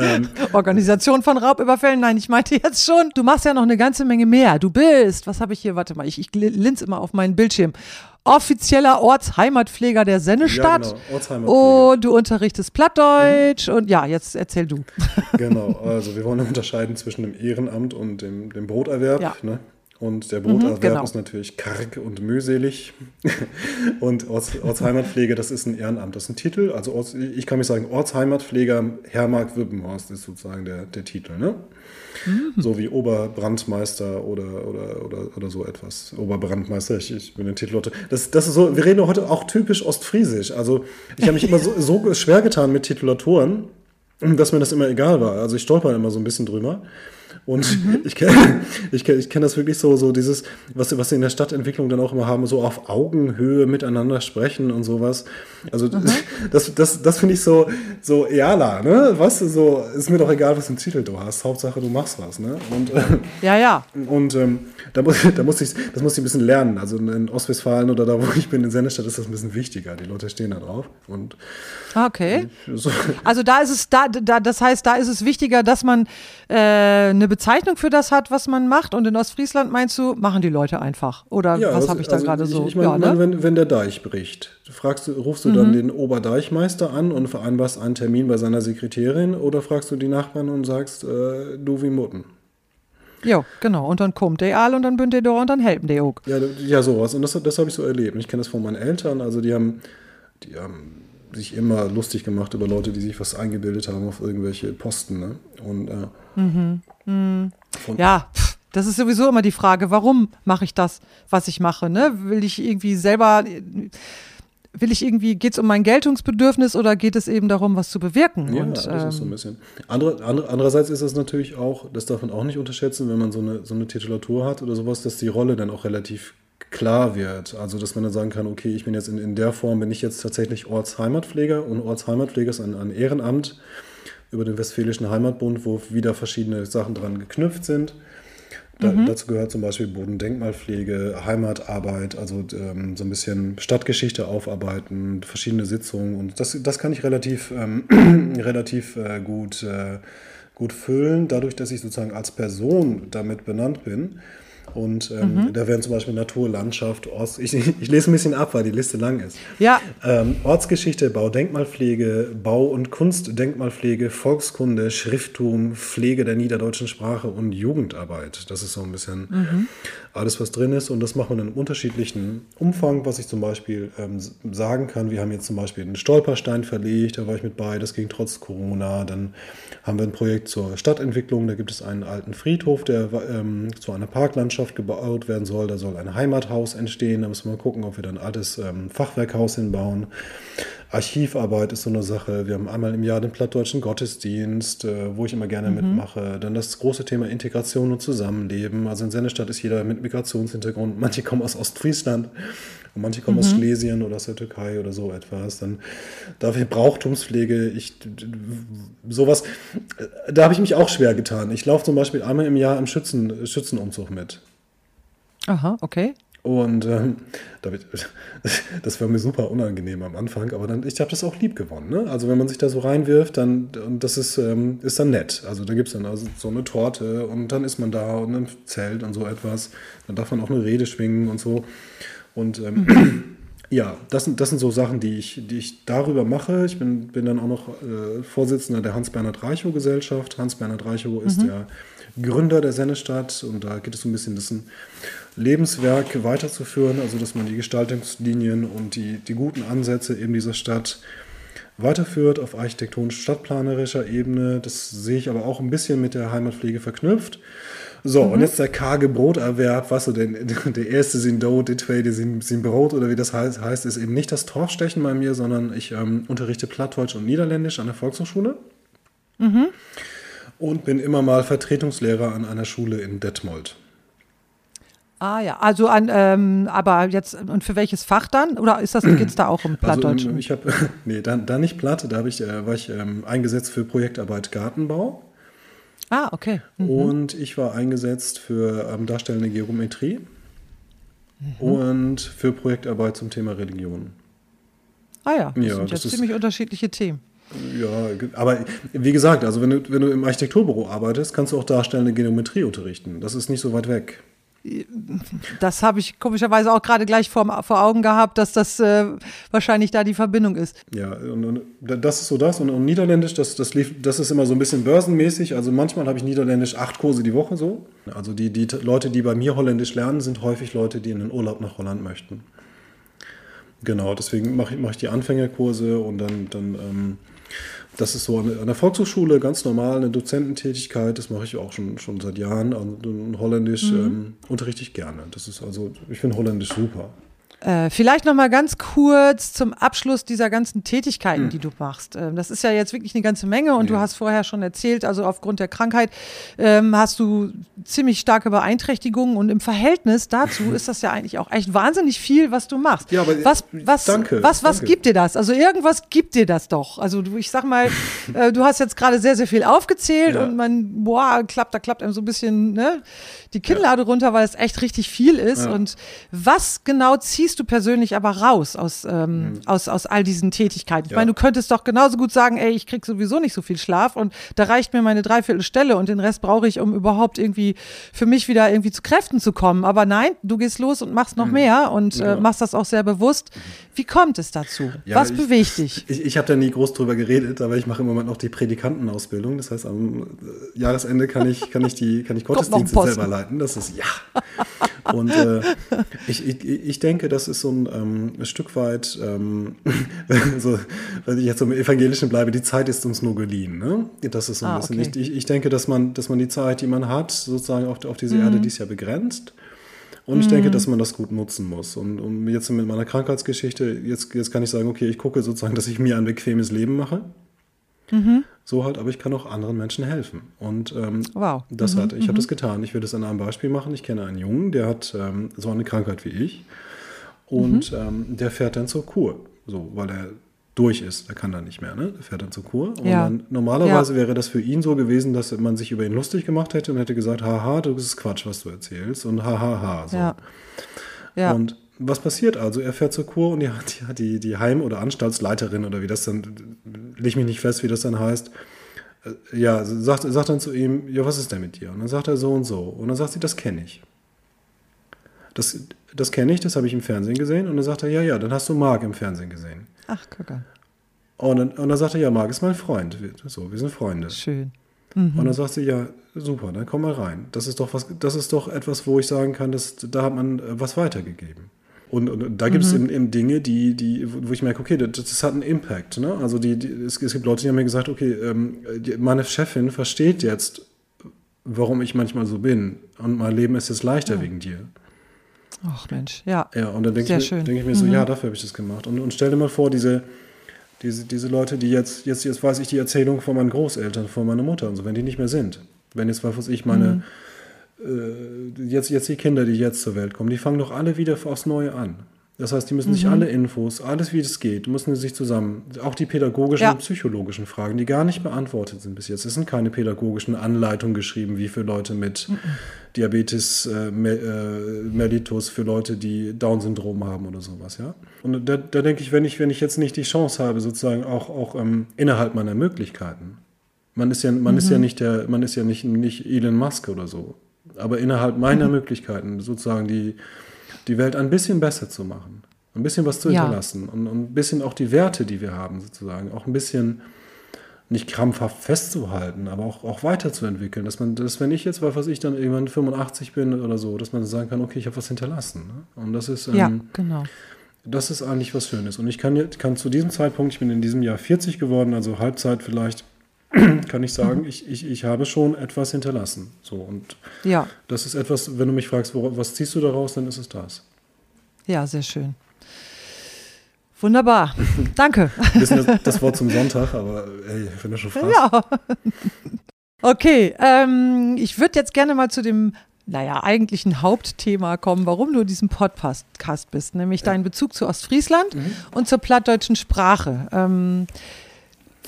ähm, Organisation von Raubüberfällen. Nein, ich meinte jetzt schon, du machst ja noch eine ganze Menge mehr. Du bist, was habe ich hier? Warte mal, ich, ich linse immer auf meinen Bildschirm. Offizieller Ortsheimatpfleger der Sennestadt. Ja, genau. Ortsheimatpfleger. Und du unterrichtest Plattdeutsch. Mhm. Und ja, jetzt erzähl du. genau, also wir wollen unterscheiden zwischen dem Ehrenamt und dem, dem Broterwerb. Ja. Ne? Und der Broterwerb mhm, genau. ist natürlich karg und mühselig. und Orts, Ortsheimatpflege, das ist ein Ehrenamt, das ist ein Titel. Also Orts, ich kann mich sagen, Ortsheimatpfleger Hermark Wippenhorst ist sozusagen der, der Titel. Ne? Mhm. So wie Oberbrandmeister oder, oder, oder, oder so etwas. Oberbrandmeister, ich, ich bin den Titel. Das, das ist so, wir reden heute auch typisch ostfriesisch. Also ich habe mich immer so, so schwer getan mit Titulaturen, dass mir das immer egal war. Also ich stolper immer so ein bisschen drüber. Und mhm. ich kenne ich kenn, ich kenn das wirklich so, so dieses, was, was sie in der Stadtentwicklung dann auch immer haben, so auf Augenhöhe miteinander sprechen und sowas. Also mhm. das, das, das finde ich so, so eala, ne? Weißt du, so, ist mir doch egal, was für einen Titel du hast. Hauptsache, du machst was, ne? Und, ja, ja. Und ähm, da, muss, da muss ich, das muss ich ein bisschen lernen. Also in Ostwestfalen oder da, wo ich bin, in Sennestadt, ist das ein bisschen wichtiger. Die Leute stehen da drauf. Und okay. So. Also da ist es, da, da, das heißt, da ist es wichtiger, dass man äh, eine Bezeichnung für das hat, was man macht. Und in Ostfriesland meinst du, machen die Leute einfach. Oder ja, was habe ich da also gerade so? Ich meine, ja, ne? wenn, wenn der Deich bricht, fragst du, rufst du mhm. dann den Oberdeichmeister an und vereinbarst einen Termin bei seiner Sekretärin oder fragst du die Nachbarn und sagst, äh, du wie Mutten? Ja, genau. Und dann kommt der all und dann bünd der da und dann helfen die auch. Ja, ja sowas. Und das, das habe ich so erlebt. Ich kenne das von meinen Eltern. Also die haben, die haben sich immer lustig gemacht über Leute, die sich was eingebildet haben auf irgendwelche Posten. Ne? Und, äh, mhm. Mhm. ja, das ist sowieso immer die Frage, warum mache ich das, was ich mache? Ne? Will ich irgendwie selber, will ich irgendwie, geht es um mein Geltungsbedürfnis oder geht es eben darum, was zu bewirken? Ja, Und, das ähm, ist so ein ähm, bisschen. Andere, andere, andererseits ist es natürlich auch, das darf man auch nicht unterschätzen, wenn man so eine, so eine Titulatur hat oder sowas, dass die Rolle dann auch relativ klar wird. Also, dass man dann sagen kann, okay, ich bin jetzt in, in der Form, bin ich jetzt tatsächlich Ortsheimatpfleger und Ortsheimatpfleger ist ein, ein Ehrenamt über den Westfälischen Heimatbund, wo wieder verschiedene Sachen dran geknüpft sind. Da, mhm. Dazu gehört zum Beispiel Bodendenkmalpflege, Heimatarbeit, also ähm, so ein bisschen Stadtgeschichte aufarbeiten, verschiedene Sitzungen. Und das, das kann ich relativ, ähm, relativ äh, gut, äh, gut füllen, dadurch, dass ich sozusagen als Person damit benannt bin. Und ähm, mhm. da wären zum Beispiel Natur, Landschaft, Orts. Ich, ich, lese ein bisschen ab, weil die Liste lang ist. Ja. Ähm, Ortsgeschichte, Baudenkmalpflege, Bau- und Kunstdenkmalpflege, Volkskunde, Schrifttum, Pflege der niederdeutschen Sprache und Jugendarbeit. Das ist so ein bisschen mhm. alles, was drin ist. Und das macht man in einem unterschiedlichen Umfang, was ich zum Beispiel ähm, sagen kann. Wir haben jetzt zum Beispiel einen Stolperstein verlegt, da war ich mit bei, das ging trotz Corona. Dann haben wir ein Projekt zur Stadtentwicklung, da gibt es einen alten Friedhof, der ähm, zu einer Parklandschaft Landschaft gebaut werden soll. Da soll ein Heimathaus entstehen. Da müssen wir mal gucken, ob wir dann ein altes ähm, Fachwerkhaus hinbauen. Archivarbeit ist so eine Sache. Wir haben einmal im Jahr den plattdeutschen Gottesdienst, äh, wo ich immer gerne mhm. mitmache. Dann das große Thema Integration und Zusammenleben. Also in Sennestadt ist jeder mit Migrationshintergrund. Manche kommen aus Ostfriesland und manche kommen mhm. aus Schlesien oder aus der Türkei oder so etwas. Dann dafür Brauchtumspflege. Ich, sowas, äh, da habe ich mich auch schwer getan. Ich laufe zum Beispiel einmal im Jahr im Schützen, Schützenumzug mit. Aha, okay. Und ähm, das war mir super unangenehm am Anfang, aber dann, ich habe das auch lieb gewonnen. Ne? Also wenn man sich da so reinwirft, dann und das ist, ähm, ist dann nett. Also da gibt es dann also so eine Torte und dann ist man da und ein Zelt und so etwas. Dann darf man auch eine Rede schwingen und so. Und ähm, mhm. ja, das sind, das sind so Sachen, die ich, die ich darüber mache. Ich bin, bin dann auch noch äh, Vorsitzender der Hans-Bernhard Reichow-Gesellschaft. Hans-Bernhard Reichow ist mhm. der Gründer der Sennestadt und da geht es so ein bisschen das Lebenswerk weiterzuführen, also dass man die Gestaltungslinien und die, die guten Ansätze eben dieser Stadt weiterführt auf architektonisch-stadtplanerischer Ebene. Das sehe ich aber auch ein bisschen mit der Heimatpflege verknüpft. So, mhm. und jetzt der karge Broterwerb, was so der, der erste sind Do, der zweite sind, sind Brot oder wie das heißt, heißt, ist eben nicht das Torfstechen bei mir, sondern ich ähm, unterrichte Plattdeutsch und Niederländisch an der Volkshochschule. Mhm. Und bin immer mal Vertretungslehrer an einer Schule in Detmold. Ah ja, also an, ähm, aber jetzt, und für welches Fach dann? Oder ist das, geht es da auch um also, Plattdeutsch? Also, ich habe, nee, da, da nicht Platte, da ich, äh, war ich ähm, eingesetzt für Projektarbeit Gartenbau. Ah, okay. Mhm. Und ich war eingesetzt für ähm, darstellende Geometrie mhm. und für Projektarbeit zum Thema Religion. Ah ja, das ja, sind das ja ziemlich unterschiedliche Themen. Ja, aber wie gesagt, also wenn du, wenn du im Architekturbüro arbeitest, kannst du auch darstellende Geometrie unterrichten. Das ist nicht so weit weg das habe ich komischerweise auch gerade gleich vor, vor Augen gehabt, dass das äh, wahrscheinlich da die Verbindung ist. Ja, und, und das ist so das. Und, und Niederländisch, das, das, lief, das ist immer so ein bisschen börsenmäßig. Also manchmal habe ich Niederländisch acht Kurse die Woche so. Also die, die Leute, die bei mir Holländisch lernen, sind häufig Leute, die in den Urlaub nach Holland möchten. Genau, deswegen mache ich, mach ich die Anfängerkurse und dann, dann ähm, das ist so an der Volkshochschule ganz normal eine Dozententätigkeit. Das mache ich auch schon, schon seit Jahren. Also Holländisch mhm. ähm, unterrichte ich gerne. Das ist also, ich finde Holländisch super. Äh, vielleicht noch mal ganz kurz zum Abschluss dieser ganzen Tätigkeiten, mhm. die du machst. Ähm, das ist ja jetzt wirklich eine ganze Menge und ja. du hast vorher schon erzählt, also aufgrund der Krankheit ähm, hast du ziemlich starke Beeinträchtigungen und im Verhältnis dazu ist das ja eigentlich auch echt wahnsinnig viel, was du machst. Ja, aber was, was, danke, was, was danke. gibt dir das? Also irgendwas gibt dir das doch. Also du, ich sag mal, äh, du hast jetzt gerade sehr, sehr viel aufgezählt ja. und man, boah, klappt, da klappt einem so ein bisschen ne, die Kinnlade runter, weil es echt richtig viel ist. Und was genau ziehst ziehst du persönlich aber raus aus, ähm, mhm. aus, aus all diesen Tätigkeiten? Ich ja. meine, du könntest doch genauso gut sagen, ey, ich krieg sowieso nicht so viel Schlaf und da reicht mir meine Dreiviertelstelle und den Rest brauche ich, um überhaupt irgendwie für mich wieder irgendwie zu Kräften zu kommen. Aber nein, du gehst los und machst noch mhm. mehr und ja. äh, machst das auch sehr bewusst. Wie kommt es dazu? Ja, Was ich, bewegt dich? Ich, ich habe da nie groß drüber geredet, aber ich mache im Moment noch die Predikantenausbildung. Das heißt, am äh, Jahresende kann ich, kann ich die kann ich Gottesdienste selber leiten. Das ist ja. Und äh, ich, ich, ich denke, das ist so ein, ähm, ein Stück weit, ähm, so, wenn ich jetzt im Evangelischen bleibe, die Zeit ist uns nur geliehen. Ne? Das ist so ein ah, bisschen. Okay. Ich, ich denke, dass man, dass man die Zeit, die man hat, sozusagen auf, auf diese mhm. Erde, die ist ja begrenzt. Und ich mhm. denke, dass man das gut nutzen muss. Und, und jetzt mit meiner Krankheitsgeschichte, jetzt, jetzt kann ich sagen, okay, ich gucke sozusagen, dass ich mir ein bequemes Leben mache. Mhm. So halt, aber ich kann auch anderen Menschen helfen. Und ähm, wow. das mhm. hat, ich mhm. habe das getan. Ich will das an einem Beispiel machen. Ich kenne einen Jungen, der hat ähm, so eine Krankheit wie ich. Und mhm. ähm, der fährt dann zur Kur. So, weil er durch ist. Der kann dann nicht mehr, ne? Der fährt dann zur Kur. Und ja. dann, normalerweise ja. wäre das für ihn so gewesen, dass man sich über ihn lustig gemacht hätte und hätte gesagt, haha, du bist Quatsch, was du erzählst. Und hahaha. So. Ja. ja. Und was passiert also? Er fährt zur Kur und die, die, die, Heim- oder Anstaltsleiterin oder wie das dann, leg mich nicht fest, wie das dann heißt, äh, ja, sagt, sagt dann zu ihm, ja, was ist denn mit dir? Und dann sagt er so und so. Und dann sagt sie, das kenne ich. Das, das kenne ich, das habe ich im Fernsehen gesehen. Und dann sagt er, ja, ja, dann hast du Marc im Fernsehen gesehen. Ach, guck an. Und dann, und dann sagt er, ja, Marc ist mein Freund. So, wir sind Freunde. Schön. Mhm. Und dann sagt sie, ja, super, dann komm mal rein. Das ist doch was, das ist doch etwas, wo ich sagen kann, dass, da hat man äh, was weitergegeben. Und, und da gibt es mhm. eben, eben, Dinge, die, die, wo ich merke, okay, das, das hat einen Impact. Ne? Also die, die es, es, gibt Leute, die haben mir gesagt, okay, ähm, die, meine Chefin versteht jetzt, warum ich manchmal so bin. Und mein Leben ist jetzt leichter ja. wegen dir. Ach Mensch, ja. Ja, und dann denke ich, denk ich, mir so, mhm. ja, dafür habe ich das gemacht. Und, und stell dir mal vor, diese, diese, diese Leute, die jetzt, jetzt, jetzt weiß ich die Erzählung von meinen Großeltern, von meiner Mutter und so, wenn die nicht mehr sind. Wenn jetzt, was weiß ich, meine, mhm äh, jetzt, jetzt die Kinder, die jetzt zur Welt kommen, die fangen doch alle wieder aufs Neue an. Das heißt, die müssen mhm. sich alle Infos, alles wie es geht, müssen sich zusammen, auch die pädagogischen ja. und psychologischen Fragen, die gar nicht beantwortet sind bis jetzt. Es sind keine pädagogischen Anleitungen geschrieben, wie für Leute mit mhm. Diabetes äh, äh, mellitus, für Leute, die Down-Syndrom haben oder sowas, ja. Und da, da, denke ich, wenn ich, wenn ich jetzt nicht die Chance habe, sozusagen auch, auch ähm, innerhalb meiner Möglichkeiten, man ist ja, man mhm. ist ja mhm. nicht der, man ist ja nicht, nicht Elon Musk oder so aber innerhalb meiner mhm. Möglichkeiten sozusagen die, die Welt ein bisschen besser zu machen, ein bisschen was zu hinterlassen ja. und, und, ein bisschen auch die Werte, die wir haben, sozusagen, auch ein bisschen nicht krampfhaft festzuhalten, aber auch, auch weiterzuentwickeln. Dass man, dass wenn ich jetzt, was ich dann irgendwann 85 bin oder so, dass man sagen kann, okay, ich habe was hinterlassen. Ne? Und das ist, ähm, ja, genau. das ist eigentlich was Schönes. Und ich kann, kann zu diesem Zeitpunkt, ich bin in diesem Jahr 40 geworden, also Halbzeit vielleicht, kann ich sagen, mhm. ich, ich, ich habe schon etwas hinterlassen. So, und ja. das ist etwas, wenn du mich fragst, wo, was ziehst du daraus, dann ist es das. Ja, sehr schön. Wunderbar. Danke. Bisschen das, das Wort zum Sonntag, aber ey, wenn du schon fragst. Ja. Okay, ähm, ich würde jetzt gerne mal zu dem naja, eigentlichen Hauptthema kommen, warum du in diesem Podcast bist, nämlich ja. dein Bezug zu Ostfriesland mhm. und zur plattdeutschen Sprache. Ähm,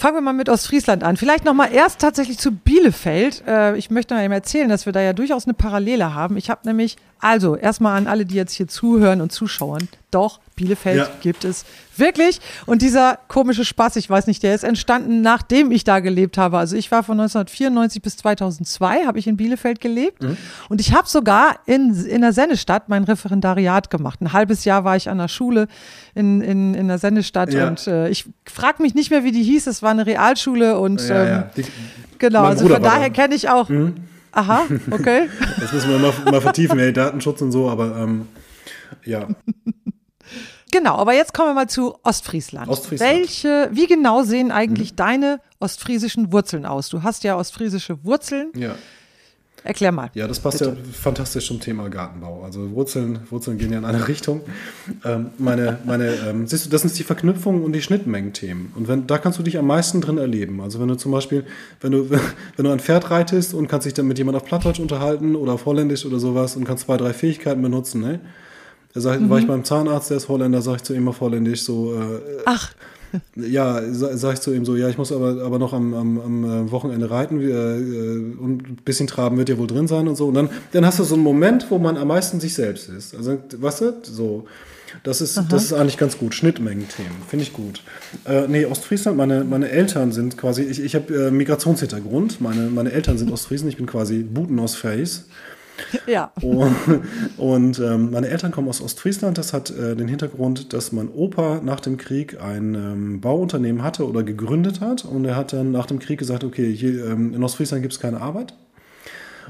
Fangen wir mal mit Ostfriesland an. Vielleicht noch mal erst tatsächlich zu Bielefeld. Äh, ich möchte mal eben erzählen, dass wir da ja durchaus eine Parallele haben. Ich habe nämlich, also erstmal an alle, die jetzt hier zuhören und zuschauen, doch, Bielefeld ja. gibt es wirklich. Und dieser komische Spaß, ich weiß nicht, der ist entstanden, nachdem ich da gelebt habe. Also ich war von 1994 bis 2002, habe ich in Bielefeld gelebt. Mhm. Und ich habe sogar in, in der Sennestadt mein Referendariat gemacht. Ein halbes Jahr war ich an der Schule in, in, in der Sennestadt. Ja. Und äh, ich frage mich nicht mehr, wie die hieß. Es war eine Realschule. Und ja, ähm, die, genau, also von daher kenne ich auch. Mhm. Aha, okay. Das müssen wir mal, mal vertiefen, ey, Datenschutz und so, aber ähm, ja. Genau, aber jetzt kommen wir mal zu Ostfriesland. Ostfriesland. Welche, wie genau sehen eigentlich mhm. deine ostfriesischen Wurzeln aus? Du hast ja ostfriesische Wurzeln. Ja. Erklär mal. Ja, das passt bitte. ja fantastisch zum Thema Gartenbau. Also Wurzeln, Wurzeln gehen ja in eine Richtung. Ähm, meine, meine, ähm, siehst du, das sind die Verknüpfungen und die Schnittmengen-Themen. Und wenn, da kannst du dich am meisten drin erleben. Also wenn du zum Beispiel, wenn du, wenn du ein Pferd reitest und kannst dich dann mit jemandem auf Plattdeutsch unterhalten oder auf Holländisch oder sowas und kannst zwei, drei Fähigkeiten benutzen, ne? Da sag, mhm. war ich beim Zahnarzt, der ist Holländer, sag ich zu ihm auf Holländisch so. Äh, Ach. Ja, sag ich zu ihm so, ja, ich muss aber, aber noch am, am, am äh, Wochenende reiten äh, und ein bisschen traben wird ja wohl drin sein und so. Und dann, dann hast du so einen Moment, wo man am meisten sich selbst ist. Also, weißt du, so. Das ist, das ist eigentlich ganz gut. Schnittmengen-Themen, finde ich gut. Äh, nee, Ostfriesland, meine, meine Eltern sind quasi, ich, ich habe äh, Migrationshintergrund. Meine, meine Eltern sind Ostfriesen, ich bin quasi Buten aus Face. Ja. Und, und ähm, meine Eltern kommen aus Ostfriesland. Das hat äh, den Hintergrund, dass mein Opa nach dem Krieg ein ähm, Bauunternehmen hatte oder gegründet hat. Und er hat dann nach dem Krieg gesagt, okay, hier ähm, in Ostfriesland gibt es keine Arbeit.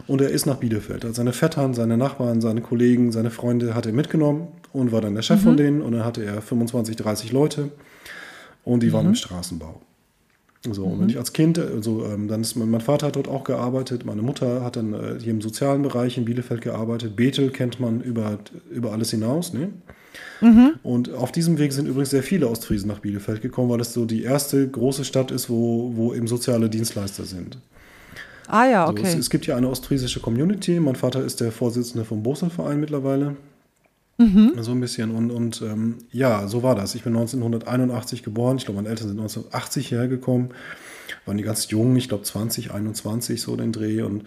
Und er ist nach Bielefeld. Also seine Vettern, seine Nachbarn, seine Kollegen, seine Freunde hat er mitgenommen und war dann der Chef mhm. von denen. Und dann hatte er 25, 30 Leute und die mhm. waren im Straßenbau. So, mhm. und wenn ich als Kind, also, ähm, dann ist mein, mein, Vater hat dort auch gearbeitet, meine Mutter hat dann äh, hier im sozialen Bereich in Bielefeld gearbeitet. Bethel kennt man über, über alles hinaus, ne? Mhm. Und auf diesem Weg sind übrigens sehr viele Ostfriesen nach Bielefeld gekommen, weil es so die erste große Stadt ist, wo, wo eben soziale Dienstleister sind. Ah ja, okay. So, es, es, gibt ja eine ostfriesische Community. Mein Vater ist der Vorsitzende vom Boselverein mittlerweile. Mhm. So ein bisschen. Und, und ähm, ja, so war das. Ich bin 1981 geboren. Ich glaube, meine Eltern sind 1980 hergekommen. Waren die ganz jung, ich glaube 20, 21, so den Dreh. Und,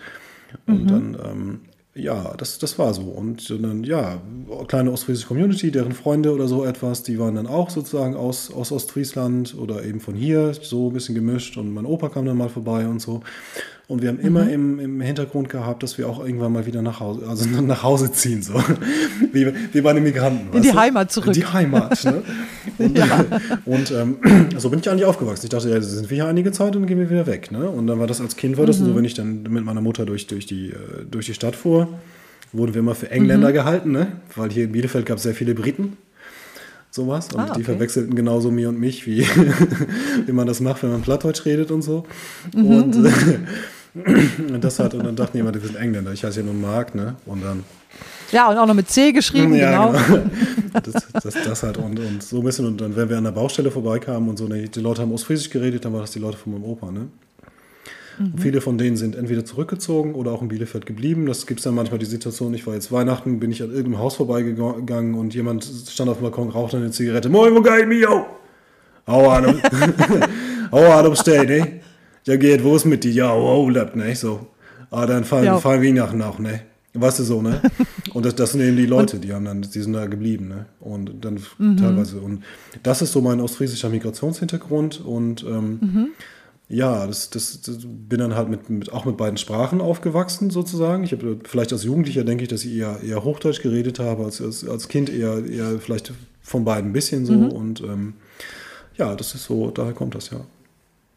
mhm. und dann, ähm, ja, das, das war so. Und dann, ja, kleine ostfriesische Community, deren Freunde oder so etwas, die waren dann auch sozusagen aus, aus Ostfriesland oder eben von hier, so ein bisschen gemischt. Und mein Opa kam dann mal vorbei und so. Und wir haben mhm. immer im, im Hintergrund gehabt, dass wir auch irgendwann mal wieder nach Hause, also nach Hause ziehen, so. wie, wie bei den Migranten. In die du? Heimat zurück. In die Heimat, ne? Und, ja. und ähm, so bin ich eigentlich aufgewachsen. Ich dachte, ja, sind wir hier einige Zeit und dann gehen wir wieder weg, ne? Und dann war das als Kind, war das mhm. so, wenn ich dann mit meiner Mutter durch, durch, die, äh, durch die Stadt fuhr, wurden wir immer für Engländer mhm. gehalten, ne? Weil hier in Bielefeld gab es sehr viele Briten sowas. Und ah, okay. die verwechselten genauso mir und mich, wie, wie man das macht, wenn man Plattdeutsch redet und so. Mhm. Und, äh, das hat, und dann dachten jemand, wir sind Engländer. Ich heiße ja nur Mark, ne? Und dann. Ja, und auch noch mit C geschrieben, ja, genau. genau. Das, das, das, halt und, und so ein bisschen. Und dann, wenn wir an der Baustelle vorbeikamen und so, ne, die Leute haben Ostfriesisch geredet, dann war das die Leute von meinem Opa, ne? Mhm. Viele von denen sind entweder zurückgezogen oder auch in Bielefeld geblieben. Das gibt es dann manchmal die Situation, ich war jetzt Weihnachten, bin ich an irgendeinem Haus vorbeigegangen und jemand stand auf dem Balkon, rauchte eine Zigarette. Moin, wo geht mir? Hau an, hau an, umstehen, ne? Ja, geht, wo ist mit dir? Ja, oh, lebt, ne? So. Ah, dann fallen, ja. fallen Weihnachten auch, ne? Weißt du so, ne? Und das, das sind eben die Leute, die haben dann, die sind da geblieben, ne? Und dann mhm. teilweise. Und das ist so mein ostfriesischer Migrationshintergrund und ähm, mhm ja, das, das, das, bin dann halt mit, mit, auch mit beiden Sprachen aufgewachsen sozusagen. Ich habe vielleicht als Jugendlicher denke ich, dass ich eher, eher Hochdeutsch geredet habe, als, als, als Kind eher, eher vielleicht von beiden ein bisschen so. Mhm. Und ähm, ja, das ist so, daher kommt das ja.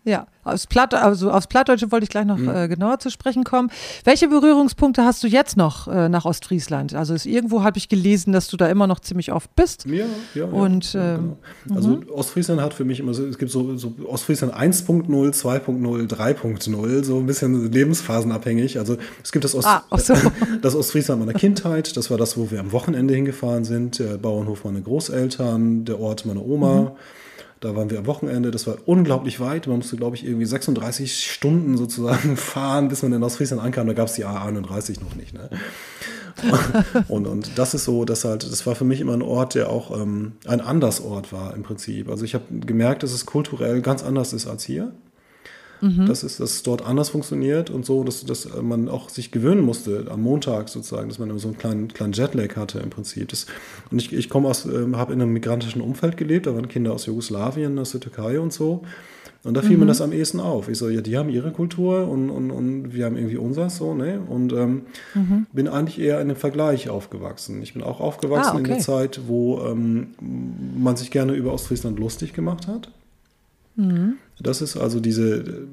Ja, aus Platt, also aufs Plattdeutsche wollte ich gleich noch mhm. äh, genauer zu sprechen kommen. Welche Berührungspunkte hast du jetzt noch äh, nach Ostfriesland? Also ist, irgendwo habe ich gelesen, dass du da immer noch ziemlich oft bist. Ja, ja. Und, ja, ähm, genau. Also mhm. Ostfriesland hat für mich immer so, es gibt so, so Ostfriesland 1.0, 2.0, 3.0, so ein bisschen lebensphasenabhängig. Also es gibt das, Ost, ah, so. das Ostfriesland meiner Kindheit, das war das, wo wir am Wochenende hingefahren sind, der Bauernhof meiner Großeltern, der Ort meiner Oma. Mhm. Da waren wir am Wochenende, das war unglaublich weit. Man musste, glaube ich, irgendwie 36 Stunden sozusagen fahren, bis man in Ostfriesland ankam. Da gab es die A31 noch nicht. Ne? und, und das ist so, dass halt, das war für mich immer ein Ort, der auch ähm, ein Andersort war im Prinzip. Also ich habe gemerkt, dass es kulturell ganz anders ist als hier. Mhm. Dass, es, dass es dort anders funktioniert und so, dass, dass man auch sich gewöhnen musste am Montag sozusagen, dass man immer so einen kleinen, kleinen Jetlag hatte im Prinzip. Das, und ich, ich komme aus, äh, habe in einem migrantischen Umfeld gelebt, da waren Kinder aus Jugoslawien, aus der Türkei und so. Und da fiel mhm. mir das am ehesten auf. Ich so, ja, die haben ihre Kultur und, und, und wir haben irgendwie unseres so, ne? Und ähm, mhm. bin eigentlich eher in einem Vergleich aufgewachsen. Ich bin auch aufgewachsen ah, okay. in der Zeit, wo ähm, man sich gerne über Ostfriesland lustig gemacht hat. Mhm. Das ist also diese,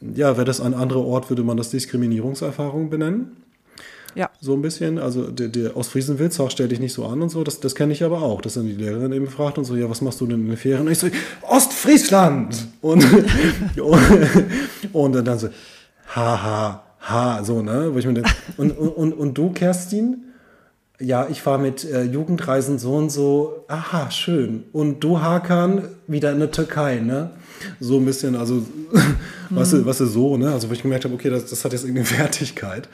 ja, wäre das ein anderer Ort, würde man das Diskriminierungserfahrung benennen. Ja. So ein bisschen. Also der, der Ostfriesenwitz, auch stell dich nicht so an und so, das, das kenne ich aber auch. Das dann die Lehrerin eben fragt und so, ja, was machst du denn in den Ferien? Und ich so, Ostfriesland! Und, und, dann so, haha, ha, ha, so, ne? Wo ich mir denke, und, und, und du, Kerstin? Ja, ich fahre mit äh, Jugendreisen so und so, aha, schön. Und du, Hakan, wieder in der Türkei, ne? So ein bisschen, also, mhm. weißt, du, weißt du, so, ne? Also, wo ich gemerkt habe, okay, das, das hat jetzt irgendeine Wertigkeit.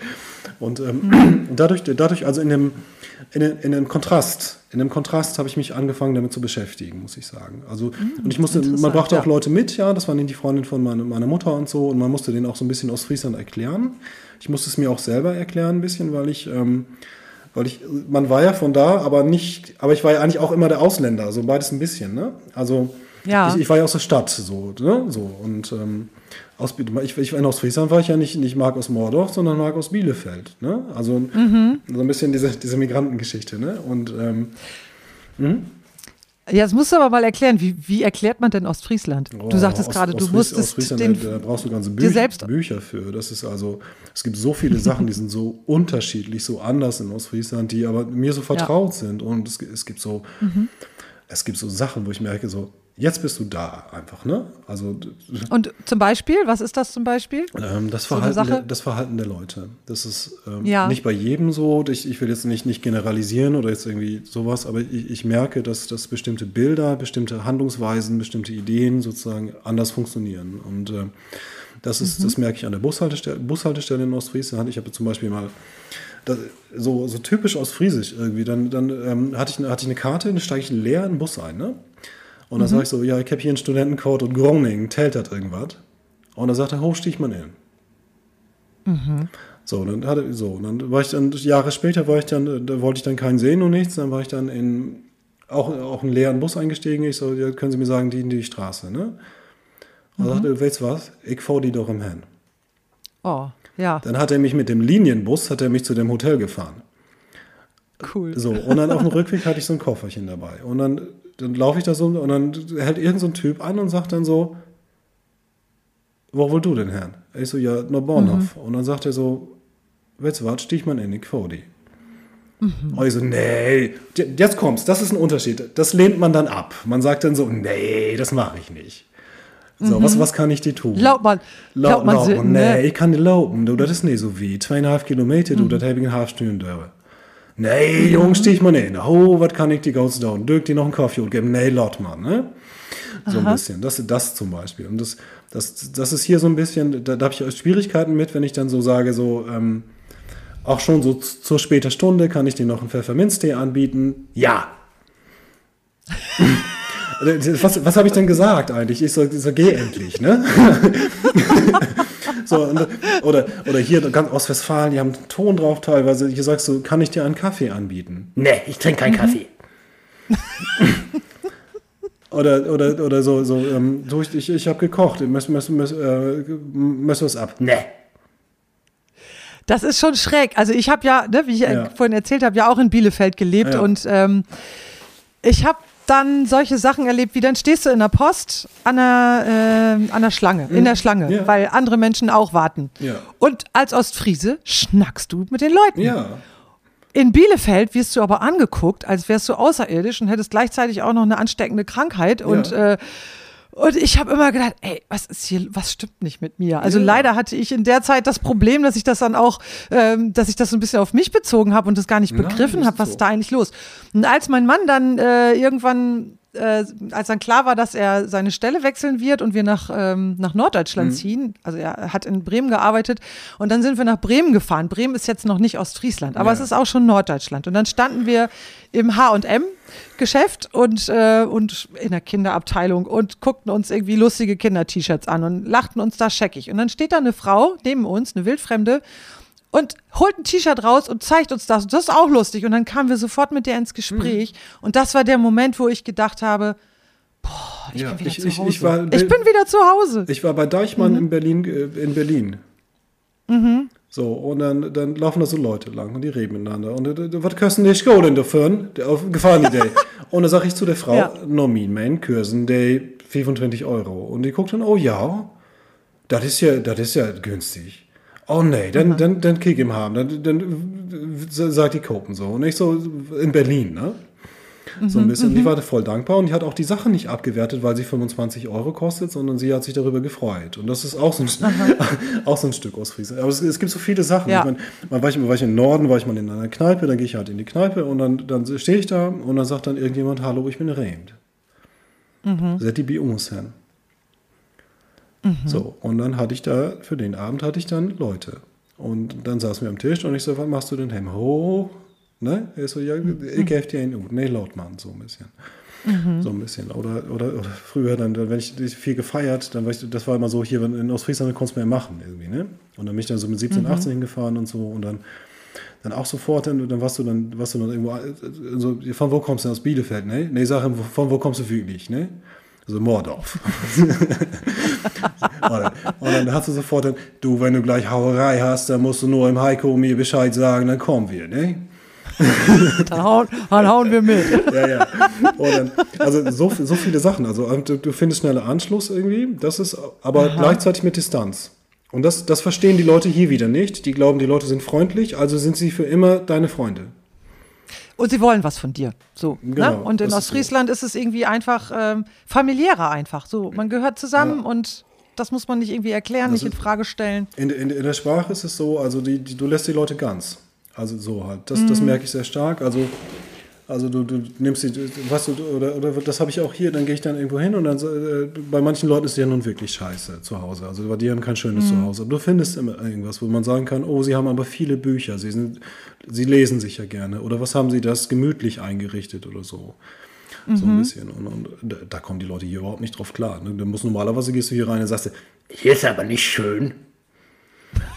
Und ähm, mhm. dadurch, dadurch, also in dem, in, dem, in dem Kontrast, in dem Kontrast habe ich mich angefangen, damit zu beschäftigen, muss ich sagen. Also, mhm, und ich musste, man brachte ja. auch Leute mit, ja, das waren die Freundin von meine, meiner Mutter und so, und man musste denen auch so ein bisschen aus Friesland erklären. Ich musste es mir auch selber erklären ein bisschen, weil ich, ähm, weil ich, man war ja von da, aber nicht, aber ich war ja eigentlich auch immer der Ausländer, so beides ein bisschen, ne? Also ja. ich, ich war ja aus der Stadt, so, ne? So und ähm, aus, ich, ich, in Ostfriesland war ich ja nicht, nicht Mark aus Mordorf, sondern Mark aus Bielefeld, ne? Also mhm. so ein bisschen diese, diese Migrantengeschichte, ne? Und ähm, hm? Ja, jetzt musst du aber mal erklären, wie, wie erklärt man denn Ostfriesland? Oh, du sagtest gerade, du musstest Ostfriesland, den, da brauchst du ganze Büch, selbst Bücher für. Das ist also, es gibt so viele Sachen, die sind so unterschiedlich, so anders in Ostfriesland, die aber mir so vertraut ja. sind. Und es, es gibt so, mhm. es gibt so Sachen, wo ich merke, so, jetzt bist du da einfach, ne? Also und zum Beispiel, was ist das zum Beispiel? Ähm, das, Verhalten so der, das Verhalten der Leute. Das ist ähm, ja. nicht bei jedem so. Ich, ich will jetzt nicht, nicht generalisieren oder jetzt irgendwie sowas, aber ich, ich merke, dass, dass bestimmte Bilder, bestimmte Handlungsweisen, bestimmte Ideen sozusagen anders funktionieren. Und äh, das ist, mhm. das merke ich an der Bushaltestelle, Bushaltestelle in Ostfriesland. Ich habe zum Beispiel mal das, so, so typisch ostfriesisch irgendwie. Dann, dann ähm, hatte, ich, hatte ich eine Karte, dann steige ich leer in den Bus ein, ne? Und dann mhm. sage ich so, ja, ich habe hier einen Studentencode und Groningen, tält das irgendwas? Und dann sagt er, hoch stieg man in. Mhm. So, dann hatte, so, dann war ich dann, Jahre später war ich dann, da wollte ich dann keinen sehen und nichts, dann war ich dann in, auch, auch einen leeren Bus eingestiegen. Ich so, ja, können Sie mir sagen, die in die Straße, ne? Und mhm. sagte, weißt du was, ich fahr die doch im Hen. Oh, ja. Dann hat er mich mit dem Linienbus, hat er mich zu dem Hotel gefahren. Cool. So, und dann auf dem Rückweg hatte ich so ein Kofferchen dabei. Und dann dann laufe ich da so und dann hält irgend so ein Typ an und sagt dann so, wo wollt du denn, Herrn? Ich so, ja, nach Bornhof. Mhm. Und dann sagt er so, du was, stich mal in die Quodi. Mhm. Und ich so, nee, jetzt kommt's, das ist ein Unterschied. Das lehnt man dann ab. Man sagt dann so, nee, das mache ich nicht. So, mhm. was, was kann ich dir tun? Laut mal. Laut, laut, nee, ne? ich kann dir laufen, du, das ist nicht so wie. Zweieinhalb Kilometer, du, mhm. das habe ich in halb Stunde dauern. Nee, Jungs, steh ich mal in. Oh, was kann ich die ganze dauern? Dirk dir noch einen Kaffee und geben? Nee, lot mal, ne? So Aha. ein bisschen. Das, das zum Beispiel. Und das, das, das ist hier so ein bisschen, da, da habe ich Schwierigkeiten mit, wenn ich dann so sage, so, ähm, auch schon so zur später Stunde kann ich dir noch einen Pfefferminztee anbieten. Ja. was was habe ich denn gesagt eigentlich? Ich so, so geh endlich, ne? So, oder, oder hier ganz Ostwestfalen, die haben einen Ton drauf teilweise. Hier sagst du, kann ich dir einen Kaffee anbieten? Nee, ich trinke keinen mhm. Kaffee. oder, oder, oder so, so ähm, so ich, ich, ich habe gekocht, müssen wir äh, es ab? Nee. Das ist schon schräg. Also ich habe ja, ne, wie ich ja. vorhin erzählt habe, ja auch in Bielefeld gelebt ja. und ähm, ich habe dann solche Sachen erlebt, wie dann stehst du in der Post an der, äh, an der Schlange, in der Schlange, Ja. weil andere Menschen auch warten. Ja. Und als Ostfriese schnackst du mit den Leuten. Ja. In Bielefeld wirst du aber angeguckt, als wärst du außerirdisch und hättest gleichzeitig auch noch eine ansteckende Krankheit. Und, äh, und ich habe immer gedacht, ey, was ist hier, was stimmt nicht mit mir? Also Ja. leider hatte ich in der Zeit das Problem, dass ich das dann auch, ähm, dass ich das so ein bisschen auf mich bezogen habe und das gar nicht begriffen habe, was so. ist da eigentlich los. Und als mein Mann dann äh, irgendwann äh, als dann klar war, dass er seine Stelle wechseln wird und wir nach, ähm, nach Mhm. Norddeutschland ziehen, also er hat in Bremen gearbeitet und dann sind wir nach Bremen gefahren. Bremen ist jetzt noch nicht Ostfriesland, aber Ja. es ist auch schon Norddeutschland. Und dann standen wir im H&M Geschäft und, äh, und in der Kinderabteilung und guckten uns irgendwie lustige Kinder-T-Shirts an und lachten uns da scheckig. Und dann steht da eine Frau neben uns, eine Wildfremde, und holt ein T-Shirt raus und zeigt uns das. Und das ist auch lustig. Und dann kamen wir sofort mit der ins Gespräch. Und das war der Moment, wo ich gedacht habe, boah, ich Ja, bin wieder ich- zu ich- Hause. ich war- ich bin wieder zu Hause. Ich war bei Deichmann in Berlin, äh, in Berlin. So, und dann, dann laufen da so Leute lang und die reden miteinander. Und äh, was kosten die Skolen dafür? Der- auf- Gefahren die day. und dann sage ich zu der Frau, Ja. Nomin, mein Kursen, day 25 Euro. Und die guckt dann, oh ja, das ist ja, das ist ja günstig. Oh nee, dann, dann, dann kick im Haben. Dann, dann äh, sagt die Kopen so. Und ich so, in Berlin, ne? So ein bisschen. Die war voll dankbar und die hat auch die Sache nicht abgewertet, weil sie 25 Euro kostet, sondern sie hat sich darüber gefreut. Und das ist auch so ein, auch so ein Stück aus Friesland. Aber es, es gibt so viele Sachen. Ja. Ich mein, mal war ich, war ich im Norden, war ich mal in einer Kneipe, dann gehe ich halt in die Kneipe und dann, dann stehe ich da und dann sagt dann irgendjemand, hallo, ich bin Remt. Mhm. Seid die bei uns hin? So, und dann hatte ich da, für den Abend hatte ich dann Leute. Und dann saßen wir am Tisch und ich so, was machst du denn heim? Ho, ne? Er so, ja, ich gebe dir einen Ut. Nee, laut Mann, so ein bisschen. So ein bisschen. Oder, oder, oder früher dann, wenn ich viel gefeiert, dann war ich, das war immer so, hier in Ostfriesland konntest du mehr machen irgendwie, ne? Und dann bin ich dann so mit 17, 18 hingefahren und so und dann, dann auch sofort, dann, dann warst du dann, warst du dann irgendwo, äh, so, von wo kommst du denn aus Bielefeld, ne? Ne, sag ihm, von wo kommst du wirklich, ne? So Mordorf. und, dann, und dann hast du sofort dann, du, wenn du gleich Hauerei hast, dann musst du nur im Heiko mir Bescheid sagen, dann kommen wir, ne? Dann hauen, dann hauen wir mit. Ja, ja. Und dann, also so, so viele Sachen. Also du, du findest schneller Anschluss irgendwie, das ist aber gleichzeitig mit Distanz. Und das, das verstehen die Leute hier wieder nicht. Die glauben, die Leute sind freundlich, also sind sie für immer deine Freunde. Und sie wollen was von dir. So. Genau, ne? Und in das ist Ostfriesland ist es irgendwie einfach ähm, familiärer einfach. So, man gehört zusammen und das muss man nicht irgendwie erklären, nicht in Frage stellen. In, in, in der Sprache ist es so, also die, die, du lässt die Leute ganz. Also so halt. Das, Mhm. das merke ich sehr stark. Also, also du, du nimmst die, was du, oder, oder das habe ich auch hier, dann gehe ich dann irgendwo hin und dann äh, bei manchen Leuten ist es ja nun wirklich scheiße zu Hause. Also die haben kein schönes Mhm. Zuhause. Aber du findest immer irgendwas, wo man sagen kann, oh, sie haben aber viele Bücher, sie, sind, sie lesen sich ja gerne. Oder was haben sie das gemütlich eingerichtet oder so. So Mhm. ein bisschen. Und, und da, da kommen die Leute hier überhaupt nicht drauf klar. Ne? Du musst normalerweise gehst du hier rein und sagst, hier ist aber nicht schön.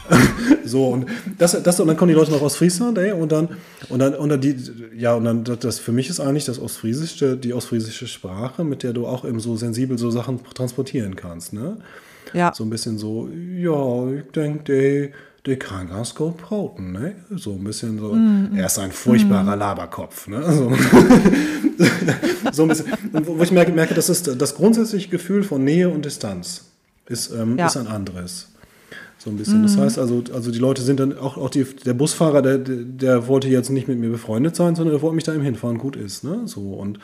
So, und das, das, und dann kommen die Leute noch aus Friesland, ey, und dann, und dann, und dann die, ja, und dann, das, das für mich ist eigentlich das Ostfriesische, die ostfriesische Sprache, mit der du auch eben so sensibel so Sachen transportieren kannst, ne? Ja. So ein bisschen so, ja, ich denke, der, der kann ganz gut brauten, ne? So ein bisschen so, er ist ein furchtbarer Laberkopf, ne? So, so ein bisschen, wo ich merke, merke, das ist das grundsätzliche Gefühl von Nähe und Distanz ist, ähm, Ja. ist ein anderes. So ein bisschen. Das heißt also, also die Leute sind dann auch, auch die, der Busfahrer, der, der, wollte jetzt nicht mit mir befreundet sein, sondern der wollte mich da eben hinfahren, gut ist. Ne? So, und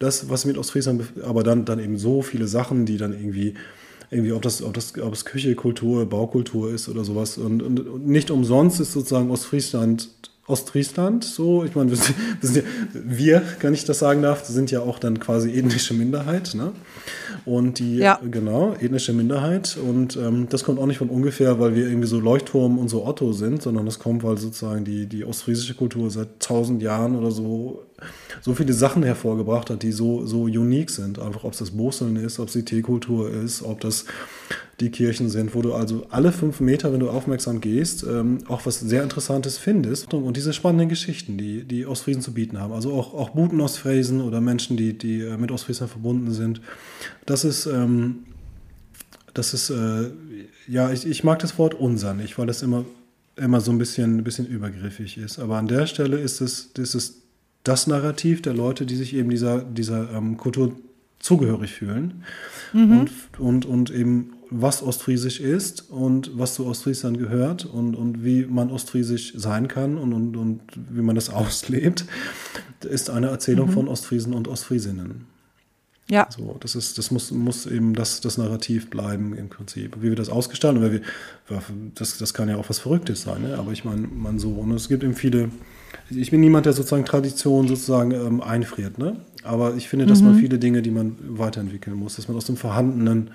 das, was mit Ostfriesland, aber dann, dann eben so viele Sachen, die dann irgendwie, irgendwie ob das, ob das, ob es Küche, Kultur, Baukultur ist oder sowas. Und, und, und nicht umsonst ist sozusagen Ostfriesland Ostfriesland, so, ich meine, wir, sind- wir, ja, wir, wenn ich das sagen darf, sind ja auch dann quasi ethnische Minderheit, ne? Und die, Ja. genau, ethnische Minderheit. Und ähm, das kommt auch nicht von ungefähr, weil wir irgendwie so Leuchtturm und so Otto sind, sondern das kommt, weil sozusagen die, die ostfriesische Kultur seit tausend Jahren oder so so viele Sachen hervorgebracht hat, die so, so unique sind. Einfach, ob es das Boseln ist, ob es die Teekultur ist, ob das die Kirchen sind, wo du also alle fünf Meter, wenn du aufmerksam gehst, ähm, auch was sehr Interessantes findest. Und diese spannenden Geschichten, die, die Ostfriesen zu bieten haben. Also auch, auch Buten-Ostfriesen oder Menschen, die, die äh, mit Ostfriesland verbunden sind. Das ist, ähm, das ist, äh, ja, ich, ich mag das Wort unser nicht, weil das immer, immer so ein bisschen, ein bisschen übergriffig ist. Aber an der Stelle ist es, ist es das Narrativ der Leute, die sich eben dieser, dieser ähm, Kultur zugehörig fühlen mhm. und, und, und eben was Ostfriesisch ist und was zu Ostfriesland gehört und, und wie man Ostfriesisch sein kann und, und, und wie man das auslebt, ist eine Erzählung mhm. von Ostfriesen und Ostfriesinnen. Ja. So, das ist, das muss, muss eben das, das Narrativ bleiben im Prinzip. Wie wir das ausgestalten, weil wir, das, das kann ja auch was Verrücktes sein, ne? aber ich meine, man so, und es gibt eben viele, ich bin niemand, der sozusagen Tradition sozusagen ähm, einfriert, ne? aber ich finde, dass mhm. man viele Dinge, die man weiterentwickeln muss, dass man aus dem Vorhandenen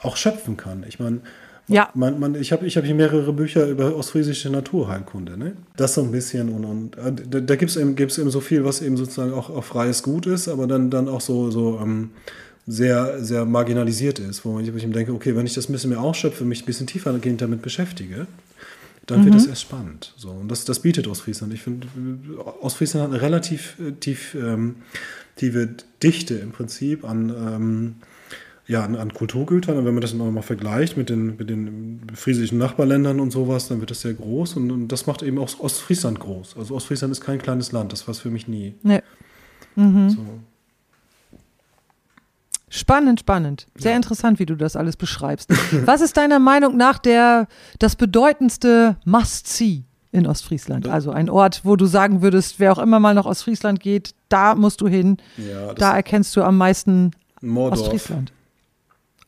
auch schöpfen kann. Ich meine, ja. Man, man, ich habe ich hab hier mehrere Bücher über ostfriesische Naturheilkunde. Ne? Das so ein bisschen und, und äh, da, da gibt es eben, gibt's eben so viel, was eben sozusagen auch, auch freies Gut ist, aber dann, dann auch so, so ähm, sehr, sehr marginalisiert ist, wo ich, wo ich mir denke, okay, wenn ich das ein bisschen mehr ausschöpfe, mich ein bisschen tiefer damit beschäftige, dann mhm. wird das erst spannend. So, und das, das bietet Ostfriesland. Ich finde, Ostfriesland hat eine relativ äh, tief, ähm, tiefe Dichte im Prinzip an ähm, ja, an, an, Kulturgütern. Und wenn man das nochmal vergleicht mit den, mit den friesischen Nachbarländern und sowas, dann wird das sehr groß. Und, und, das macht eben auch Ostfriesland groß. Also Ostfriesland ist kein kleines Land, das war es für mich nie. Nee. Mhm. So. Spannend, spannend. Sehr ja. interessant, wie du das alles beschreibst. Was ist deiner Meinung nach der, das bedeutendste Must-See in Ostfriesland? Also ein Ort, wo du sagen würdest, wer auch immer mal nach Ostfriesland geht, da musst du hin. Ja, da erkennst du am meisten Mordorf. Ostfriesland.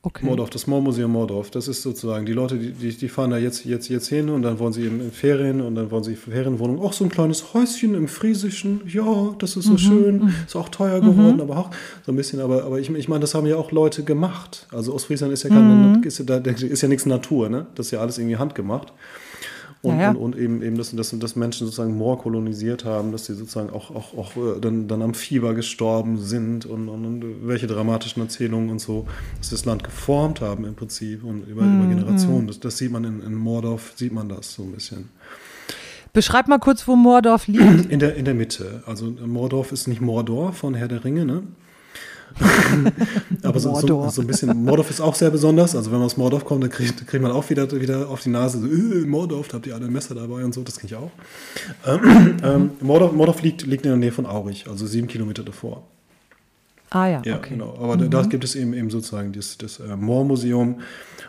Okay. Mordorf, das Moormuseum Mordorf. Das ist sozusagen, die Leute, die, die, fahren da jetzt, jetzt, jetzt hin und dann wollen sie eben in Ferien und dann wollen sie Ferienwohnung. Auch so ein kleines Häuschen im Friesischen. Ja, das ist so mhm. schön. Mhm. Ist auch teuer geworden, mhm. aber auch so ein bisschen. Aber, aber ich, ich meine, das haben ja auch Leute gemacht. Also Ostfriesland ist ja, keine, mhm. ist, ja, ist ja nichts Natur, ne? Das ist ja alles irgendwie handgemacht. Und, ja, und, und, eben, eben dass, dass, dass Menschen sozusagen Moor kolonisiert haben, dass sie sozusagen auch, auch, auch äh, dann, dann am Fieber gestorben sind und, und, und welche dramatischen Erzählungen und so, dass sie das Land geformt haben im Prinzip und über, mhm. über Generationen. Das, das sieht man in, in Moordorf, sieht man das so ein bisschen. Beschreib mal kurz, wo Moordorf liegt. In der, in der Mitte. Also Moordorf ist nicht Mordor von Herr der Ringe, ne? Aber so, so, so, ein bisschen, Mordorf ist auch sehr besonders. Also wenn man aus Mordorf kommt, dann kriegt, kriegt man auch wieder, wieder auf die Nase, so, äh, Mordorf, da habt ihr alle ein Messer dabei und so, das kriege ich auch. Ähm, ähm, Mordorf, Mordorf liegt, liegt in der Nähe von Aurich, also sieben Kilometer davor. Ah ja, ja okay. genau. Aber mhm. da, da, gibt es eben, eben sozusagen das, das äh, Moormuseum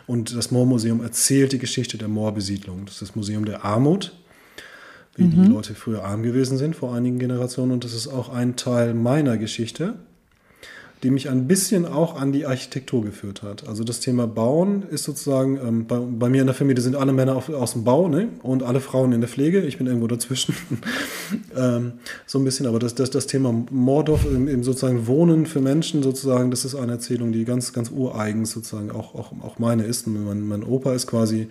und das Moormuseum erzählt die Geschichte der Moorbesiedlung. Das ist das Museum der Armut wie mhm. die Leute früher arm gewesen sind vor einigen Generationen. Und das ist auch ein Teil meiner Geschichte die mich ein bisschen auch an die Architektur geführt hat. Also das Thema Bauen ist sozusagen, ähm, bei, bei, mir in der Familie sind alle Männer auf, aus dem Bau ne? und alle Frauen in der Pflege. Ich bin irgendwo dazwischen. ähm, so ein bisschen, aber das, das, das Thema Mordorf, eben sozusagen Wohnen für Menschen sozusagen, das ist eine Erzählung, die ganz, ganz ureigens sozusagen auch, auch, auch meine ist. Mein, mein Opa ist quasi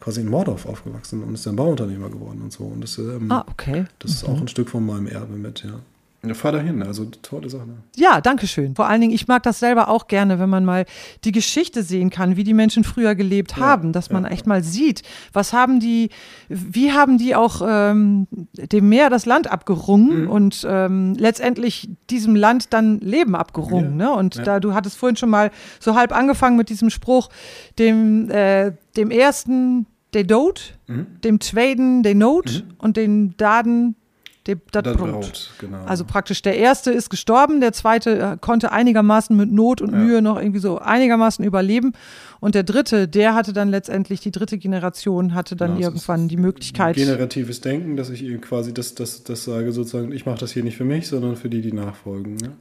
quasi in Mordorf aufgewachsen und ist dann Bauunternehmer geworden und so. Und das, ähm, ah, okay. das ist mhm. auch ein Stück von meinem Erbe mit, ja. Ja, fahr dahin, also tolle Sache. Ja, danke schön. Vor allen Dingen, ich mag das selber auch gerne, wenn man mal die Geschichte sehen kann, wie die Menschen früher gelebt ja, haben, dass man ja. echt mal sieht, was haben die, wie haben die auch ähm, dem Meer das Land abgerungen mhm. und ähm, letztendlich diesem Land dann Leben abgerungen. Ne? Und da, du hattest vorhin schon mal so halb angefangen mit diesem Spruch, dem, äh, dem ersten, der Dode, mhm. dem zweiten, der Not mhm. und den Daden, das Brot. Genau. Also praktisch der erste ist gestorben, der zweite äh, konnte einigermaßen mit Not und ja. Mühe noch irgendwie so einigermaßen überleben. Und der dritte, der hatte dann letztendlich, die dritte Generation hatte dann genau, irgendwann die Möglichkeit. Generatives Denken, dass ich quasi das, das, das sage, sozusagen, ich mache das hier nicht für mich, sondern für die, die nachfolgen. Ne?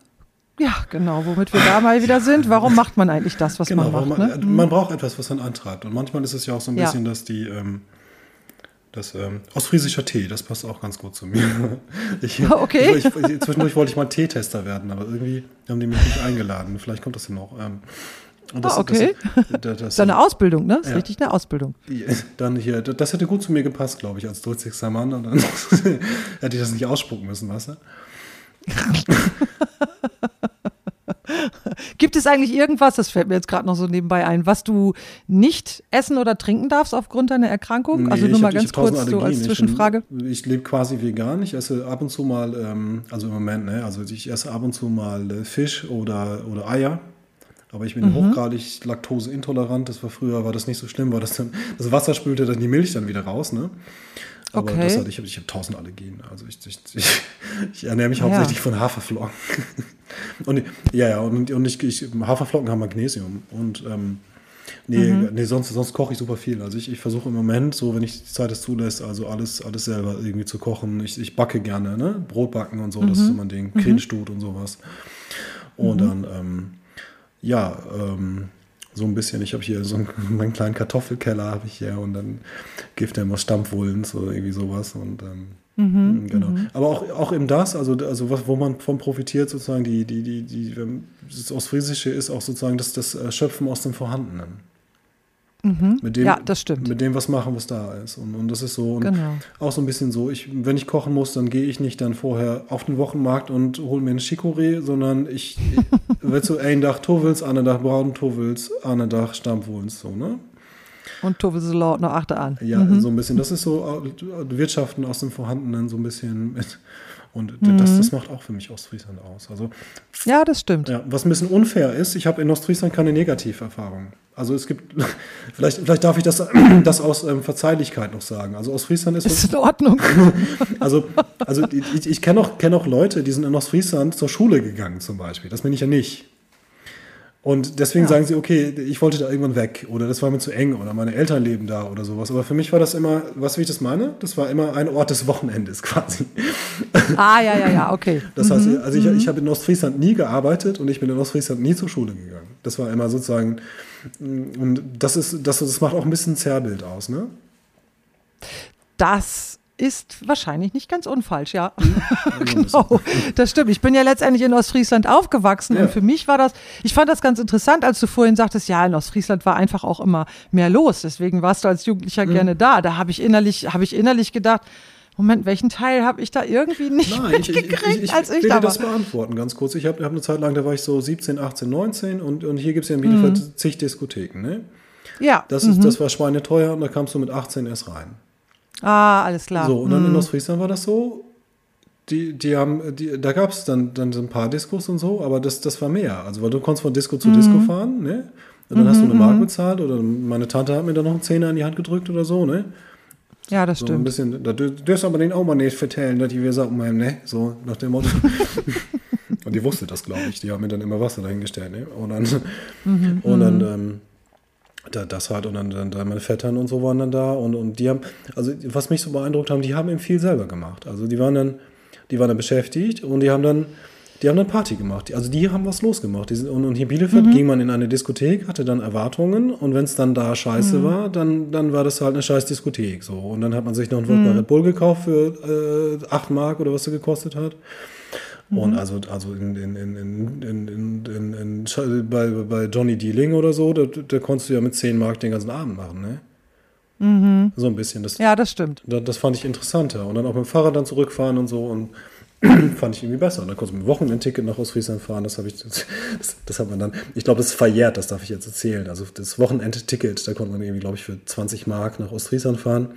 Ja, genau, womit wir da mal wieder sind. Warum macht man eigentlich das, was genau, man macht? Man, ne? man braucht etwas, was man antreibt. Und manchmal ist es ja auch so ein bisschen, ja. dass die. Ähm, das ähm, ostfriesischer Tee, das passt auch ganz gut zu mir. Ich, okay. Ich, ich, zwischendurch wollte ich mal Teetester werden, aber irgendwie haben die mich nicht eingeladen. Vielleicht kommt das ja noch. Ähm, das, ah, okay. Das, das, das, ist eine Ausbildung, ne? Das ist ja. richtig eine Ausbildung. Dann hier, das hätte gut zu mir gepasst, glaube ich, als 30. Mann. Und dann hätte ich das nicht ausspucken müssen, weißt du? Gibt es eigentlich irgendwas, das fällt mir jetzt gerade noch so nebenbei ein, was du nicht essen oder trinken darfst aufgrund deiner Erkrankung? Nee, also nur mal hab, ganz kurz so als Zwischenfrage. Ich, ich lebe quasi vegan. Ich esse ab und zu mal, ähm, also im Moment, ne, also ich esse ab und zu mal äh, Fisch oder, oder Eier. Aber ich bin mhm. hochgradig laktoseintolerant. Das war früher, war das nicht so schlimm, weil das dann, das Wasser spülte dann die Milch dann wieder raus, ne? Aber Okay. das halt, ich habe ich hab tausend Allergien. Also ich, ich, ich, ich ernähre mich ja. hauptsächlich von Haferflocken. und ja, ja, und, und ich, ich, Haferflocken haben Magnesium. Und ähm, nee, Mhm. nee sonst, sonst koche ich super viel. Also ich, ich versuche im Moment, so wenn ich die Zeit es zulässt, also alles, alles selber irgendwie zu kochen. Ich, ich backe gerne, ne? Brot backen und so, das Mhm. ist so mein Ding. Cremestuhl und sowas. Und dann, ähm, ja, ähm, so ein bisschen, ich habe hier so einen, meinen kleinen Kartoffelkeller habe ich hier und dann gibt er immer Stampfwollens oder irgendwie sowas und ähm, genau. Aber auch, auch eben das, also, also was, wo man von profitiert, sozusagen, die, die, die, die, das Ostfriesische ist auch sozusagen das, das äh, Schöpfen aus dem Vorhandenen. Mit dem, Ja, das stimmt. Mit dem was machen, was da ist. Und, und das ist so. Und Genau. Auch so ein bisschen so, ich, wenn ich kochen muss, dann gehe ich nicht dann vorher auf den Wochenmarkt und hole mir einen Chicorée, sondern ich, weißt du, ein Dach Tovels, ein Dach Braun Tovels, ein Dach Stammwohlens, so, ne? Und Tove so laut noch achte an. Ja, mhm. so ein bisschen. Das ist so äh, Wirtschaften aus dem Vorhandenen, so ein bisschen mit, und Mhm. das, das macht auch für mich Ostfriesland aus. Also, Ja, das stimmt. ja, was ein bisschen unfair ist, ich habe in Ostfriesland keine Negativerfahrung. Also es gibt, vielleicht, vielleicht darf ich das, das aus ähm, Verzeihlichkeit noch sagen. Also Ostfriesland ist, Ist in Ordnung. also, also ich, ich kenne auch, kenn auch Leute, die sind in Ostfriesland zur Schule gegangen zum Beispiel. Das bin ich ja nicht. Und deswegen Ja. sagen sie, okay, ich wollte da irgendwann weg oder das war mir zu eng oder meine Eltern leben da oder sowas. Aber für mich war das immer, du, wie ich das meine? Das war immer ein Ort des Wochenendes quasi. ah, ja, ja, ja, okay. Das heißt, also ich, ich habe in Ostfriesland nie gearbeitet und ich bin in Ostfriesland nie zur Schule gegangen. Das war immer sozusagen, und das ist, das, das macht auch ein bisschen ein Zerrbild aus, ne? Das ist wahrscheinlich nicht ganz unfalsch, ja. Also genau, das stimmt. Ich bin ja letztendlich in Ostfriesland aufgewachsen Ja. und für mich war das, ich fand das ganz interessant, als du vorhin sagtest, ja, in Ostfriesland war einfach auch immer mehr los. Deswegen warst du als Jugendlicher Mhm. gerne da. Da habe ich innerlich, habe ich innerlich gedacht, Moment, welchen Teil habe ich da irgendwie nicht Nein, ich, ich, ich, mitgekriegt, ich, als ich will da dir das war? beantworten, ganz kurz. Ich habe hab eine Zeit lang, da war ich so 17, 18, 19 und, und hier gibt es ja in Bielefeld zig Diskotheken, ne? Ja, Das, ist, das war schweineteuer und da kamst du mit 18 erst rein. Ah, alles klar. So, und dann in Ostfriesland war das so, die, die haben, die, da gab es dann, dann so ein paar Diskos und so, aber das, das war mehr. Also, weil du konntest von Disco zu Disco fahren, ne? Und dann hast du eine Mark bezahlt oder meine Tante hat mir dann noch einen Zehner in die Hand gedrückt oder so, ne? ja, das So ein stimmt. bisschen, da dür- dürst du aber den auch mal nicht vertellen, dass die wir sagen, ne? So nach dem Motto. und die wusste das, glaube ich. Die haben mir dann immer Wasser dahingestellt, ne? Und dann, und dann, ähm, das halt, und dann, dann, dann meine Vettern und so waren dann da und, und die haben, also was mich so beeindruckt haben, die haben eben viel selber gemacht. Also die waren dann, die waren dann beschäftigt und die haben dann, die haben dann Party gemacht. Also die haben was losgemacht. Die sind, und, und hier in Bielefeld ging man in eine Diskothek, hatte dann Erwartungen und wenn es dann da scheiße war, dann, dann war das halt eine scheiß Diskothek. So. Und dann hat man sich noch einen Wodka Red Bull gekauft für äh, 8 Mark oder was er gekostet hat. Mhm. Und also, also in, in, in, bei, bei Johnny Dealing oder so, da, da konntest du ja mit 10 Mark den ganzen Abend machen, ne? Mhm. So ein bisschen. Das, ja, das stimmt. Da, das fand ich interessanter. Und dann auch mit dem Fahrrad dann zurückfahren und so und fand ich irgendwie besser. Und dann konnte ich mit dem Wochenendticket nach Ostfriesland fahren. Das habe ich, das, das, hat man dann, ich glaube, das ist verjährt, das darf ich jetzt erzählen. Also das Wochenendticket, da konnte man irgendwie, glaube ich, für 20 Mark nach Ostfriesland fahren.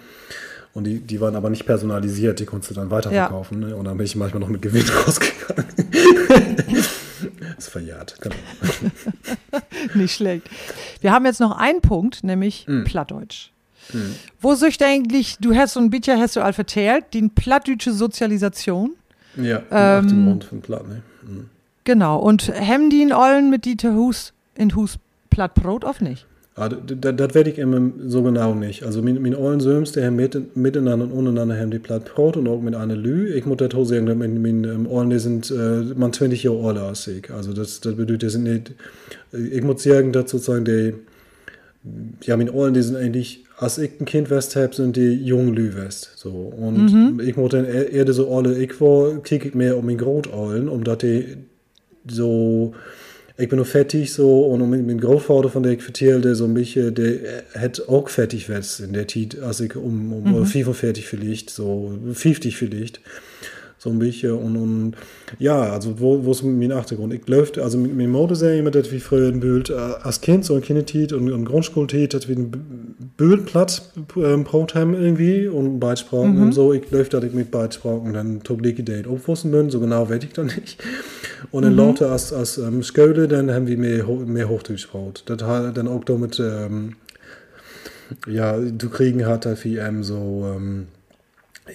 Und die, die waren aber nicht personalisiert, die konntest du dann weiterverkaufen. Ne? Und dann bin ich manchmal noch mit Gewinn rausgegangen. das ist verjährt, genau. Nicht schlecht. Wir haben jetzt noch einen Punkt, nämlich Hm. Plattdeutsch. Wo sucht eigentlich, du hast so ein bisschen hast du all vertellt, die plattdeutsche Sozialisation. Ja, Ähm, nach dem Mund von Platt, ne? Mhm. Genau. Und hem die in Ollen mit Dieter Hus in Hus Plattbrot auf nicht? Ah, das werde ich immer so genau nicht. Also, min, min allen Söms, der mit, miteinander und untereinander haben die platt Brot und auch mit einer Lü. Ich muss das auch sagen, dass min, min ähm, allen, die sind, äh, man 20 Jahre älter als ich. Also, das, das bedeutet, die sind nicht, äh, ich muss sagen, dass sozusagen die, ja, min allen, die sind eigentlich, als ich ein Kind west hab, sind die jungen Lü west. So. Und ich muss dann eher eher so alle, ich war, kicke ich mehr um min Grotallen, um dass die so, ich bin ook fertig zo. En met mijn grootvader, van der ik vertelde, zo'n der hätte auch fertig werden in der Tiet, als ik om, om mm 45 vielleicht, so 50 vielleicht so ein bisschen und, und ja, also wo, wo ist mein Achtergrund? Ich läuft, also mit meinem Mode sehr immer das wie früher in Bild, äh, als Kind so ein Kindertit und, und Grundschultit, das wie ein Bildplatz ähm, Brotheim irgendwie und Beitsprachen mhm. und so, ich läuft das mit Beitsprachen dann Tobliki Date aufwussen bin, so genau weiß ich dann nicht. Und dann mhm. lauter als, als ähm, Schöle, dann haben wir mehr, mehr Hochdeutsch gebraucht. Das hat dann auch damit, ähm, ja, du kriegen hat halt wie ähm, so, ähm,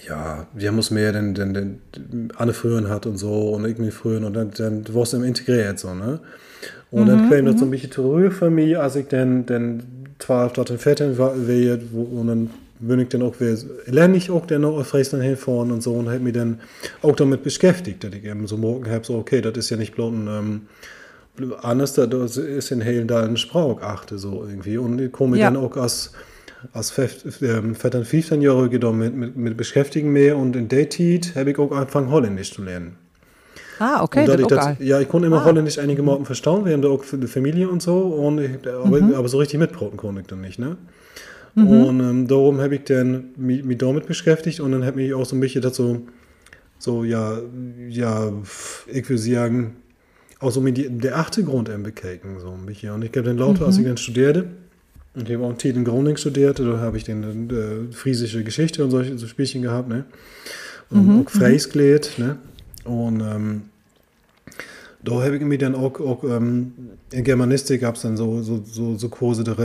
ja, wir haben uns mehr den, den, den Anne früher hat und so und irgendwie früher und dann, dann war es im integriert so, ne? Und mhm, dann kam das so ein bisschen zurück für mich, als ich dann, dann 12 dort in Vettern war, und dann bin ich dann auch lerne ich auch dann noch auf Friesland hinfahren und so und habe mich dann auch damit beschäftigt, dass ich eben so morgen habe, so okay, das ist ja nicht bloß ein, ähm, anders, das ist in Helen da ein Sprach achte so irgendwie und ich komme ja. dann auch als als 14, 15 Jahre genommen mit, mit, mit beschäftigen mehr und in der Zeit habe ich auch angefangen Holländisch zu lernen. Ah, okay. Das, das, ja, ich konnte immer ah. Holländisch einige Morgen verstauen, wir haben da auch für die Familie und so, und ich, aber, mhm. aber, so richtig mitbraten konnte ich dann nicht, ne? Mhm. Und ähm, darum habe ich dann mich, mich, damit beschäftigt und dann habe ich auch so ein bisschen dazu, so, ja, ja, ich würde sagen, auch so mit die, der achte Grund bekeken, so ein bisschen. Und ich habe dann lauter, mhm. als ich mhm. dann studierte, und ich habe auch in Groningen studiert, da habe ich dann äh, friesische Geschichte und solche so Spielchen gehabt, ne? Und mhm. auch Freis gelehrt, ne? Und ähm, da habe ich mich dann auch, auch ähm, in Germanistik gab es dann so, so, so, so Kurse der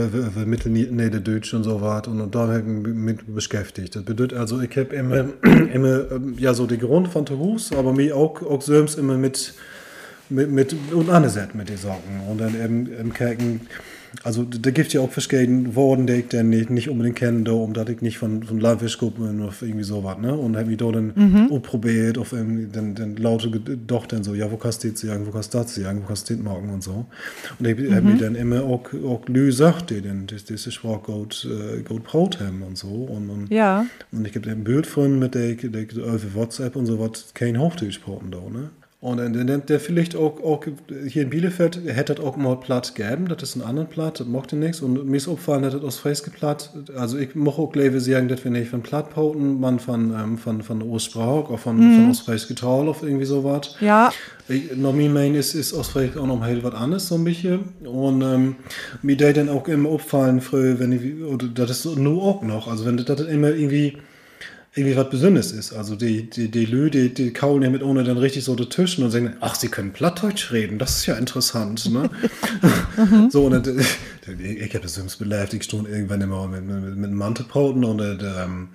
Mittelniederdeutsch und so was und, und da habe ich mich mit beschäftigt. Das bedeutet also, ich habe immer, immer ähm, ja, so die Grund von Hus, aber mich auch, auch selbst immer mit, mit, mit und angesetzt mit den Socken und dann eben im Kerken also da gibt ja auch verschiedene Worte, die ich dann nicht, nicht unbedingt kenne, da, um dass ich nicht von, von Landfischgruppen oder irgendwie sowas, ne? Und habe mich da dann mhm. probiert, auf irgendwie, dann, dann laute doch dann so, ja, wo kannst du jetzt sagen, wo kannst du das sagen, wo kannst du das morgen und so. Und ich mhm. habe mir dann immer auch, auch Lü gesagt, die dann, das, das ist Sprache gut, äh, gut Brot haben und so. Und, und, ja. und ich habe ein Bild von mit der, der, der WhatsApp und so was, kein Hochdeutsch da, ne? Und der, der vielleicht auch, auch hier in Bielefeld hätte das auch mal Platt gegeben, das ist ein anderer Platt, das mochte nichts. Und mir ist aufgefallen, dass das aus Fräske Platt, also ich mochte auch gleich sagen, dass wir nicht von Platt pauten, man von, ähm, von, von Ostsprach, auch von, mhm. von Ostfräske Traul auf irgendwie sowas. Ja. Ich, noch mein Main ist, ist Ostfräske auch noch mal was anderes, so ein bisschen. Und ähm, mir da dann auch immer auffallen, früher, wenn ich, oder das ist nur auch noch, also wenn das, das immer irgendwie, irgendwie was Besonderes ist. Also die, die, die Lü, die, die kaulen ja mit ohne dann richtig so die Tischen und sagen, ach, sie können Plattdeutsch reden, das ist ja interessant, ne? so, und dann, ich, ich habe das selbst belebt, ich stand irgendwann immer mit, mit, mit Mantebrauten und der, der ähm,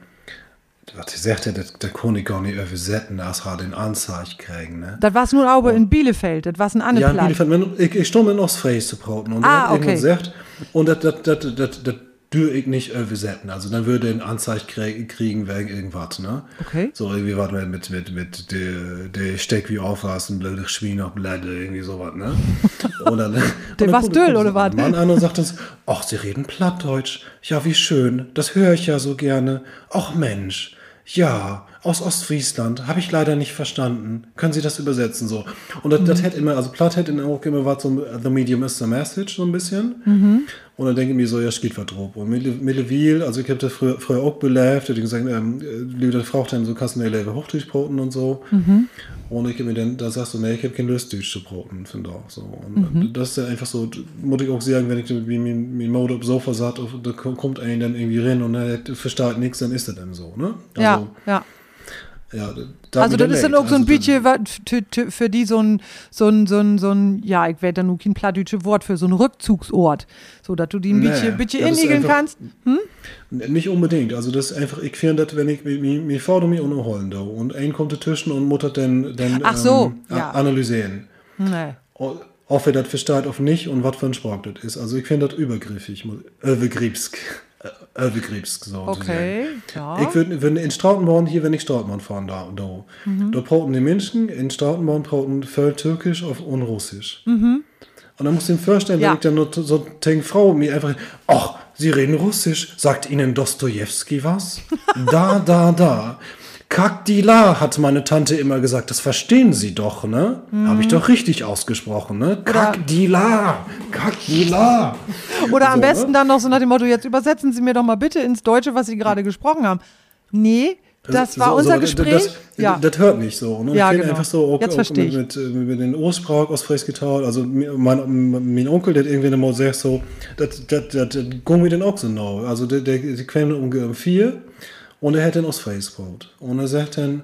was ich sagte, der, der konnte gar nicht übersetzen, als er den Anzeige kriegen, ne? Das war es nur aber in Bielefeld, das war ein anderer Ja, in Bielefeld, ich, ich stand in Ostfriese zu brauten und ah, okay. irgendwann gesagt, und das, das, das, das, das dür ich nicht übersetzen. Also dann würde ein Anzeige kriegen wegen irgendwas, ne? Okay. So irgendwie was mit, mit, mit, der, der Steck wie aufrasten, blöde Schwein auf Blätter, irgendwie sowas, ne? Dann, der was Düll, oder was? Mann an und sagt uns, ach, sie reden Plattdeutsch. Ja, wie schön. Das höre ich ja so gerne. Ach Mensch. Ja, aus Ostfriesland. Habe ich leider nicht verstanden. Können Sie das übersetzen so? Und das, mhm. das hätte immer, also Platt hätte auch immer was so, The Medium is the Message, so ein bisschen. Mhm. Und dann denke ich mir so, ja, es geht was drauf. Und mittlerweile, also ich habe das früher, früher auch belebt, ich gesagt, ähm, liebe Frau, dann so kannst du mir Level Hochdurchbroten und so. Mhm. Und ich habe mir dann, da sagst du, nee, ich habe kein Lust, Deutsch zu broten, finde auch so. Und mhm. das ist ja einfach so, muss ich auch sagen, wenn ich wie mein, Mode auf Sofa satt, da kommt einen dann irgendwie rein und er versteht nichts, dann ist das dann so, ne? Also, ja, ja. Ja, also das ist dann auch so ein also bisschen für die so ein, so ein, so ein, so ein ja, ich werde dann nur kein plattdeutsches Wort für so ein Rückzugsort, so dass du die ein bisschen, bisschen innigeln kannst. Hm? Nicht unbedingt, also das ist einfach, ich finde das, wenn ich mir, fordere mich unholen da und ein kommt zwischen und muttert dann, dann Ach so, ähm, ja. analysieren. Nee. Ob er das versteht, auf nicht und was für ein Sprach das ist. Also ich finde das übergriffig, übergriebsk. Övergrips so Okay, ja. Ich würde würd in Strautenborn hier, wenn ich Strautenborn fahren da, da. Mhm. Da brauchen die Menschen in Strautenborn brauchen voll Türkisch auf und Russisch. Mhm. Und dann musst du dir vorstellen, ja. wenn ich dann nur so denke, Frau mir einfach, ach, Sie reden Russisch, sagt Ihnen Dostojewski was? da, da, da. Kakdila, hat meine Tante immer gesagt. Das verstehen Sie doch, ne? Mhm. Habe ich doch richtig ausgesprochen, ne? Kakdila, Kakdila. Oder am so, besten ne? dann noch so nach dem Motto, jetzt übersetzen Sie mir doch mal bitte ins Deutsche, was Sie gerade gesprochen haben. Nee, das war so, unser so, Gespräch. Das, das, ja. das, hört nicht so. Ne? Ja, ich genau. einfach so auch, Jetzt ich. Mit, mit, mit den Ursprach aus Fräs getaut. Also mein, mein Onkel, der hat irgendwie mal sagt so, das, das, das, das ging mir dann auch so genau. Also der, der, die Quellen um vier und er hat dann aus Facebook. Und er sagt dann,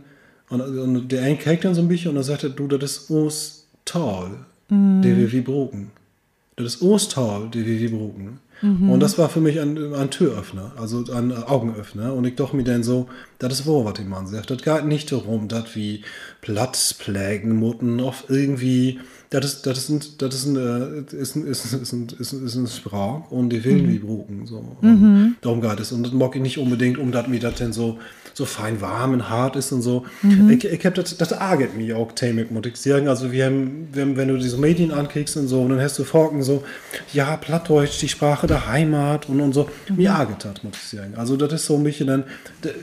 und, und der eine kijkt dann so ein bisschen und er sagt, du, das ist uns toll, mm. der wir wie broken. Das ist Ostal, die wir brauchen. Und das war für mich ein, ein Türöffner, also ein Augenöffner. Und ich dachte mir dann so, das ist wahr, was die Mann sagt. Das geht nicht darum, dass wie Platzplägen mutten auf irgendwie, das ist, das ein, das ist ein, äh, ist ein, ist ein, ist ist ist ein Sprach und die will wie brauchen, so. Und Darum geht es. Und das mag ich nicht unbedingt, um dass mir das denn so, so fein warm und hart ist und so. Ich, ich habe das, das ärgert mich auch täglich, muss ich sagen. Also wir haben, haben, wenn du diese Medien ankriegst und so, und dann hast du Forken so, ja, Plattdeutsch, die Sprache der Heimat und, und so. Mir ärgert das, muss ich sagen. Also das ist so ein bisschen dann,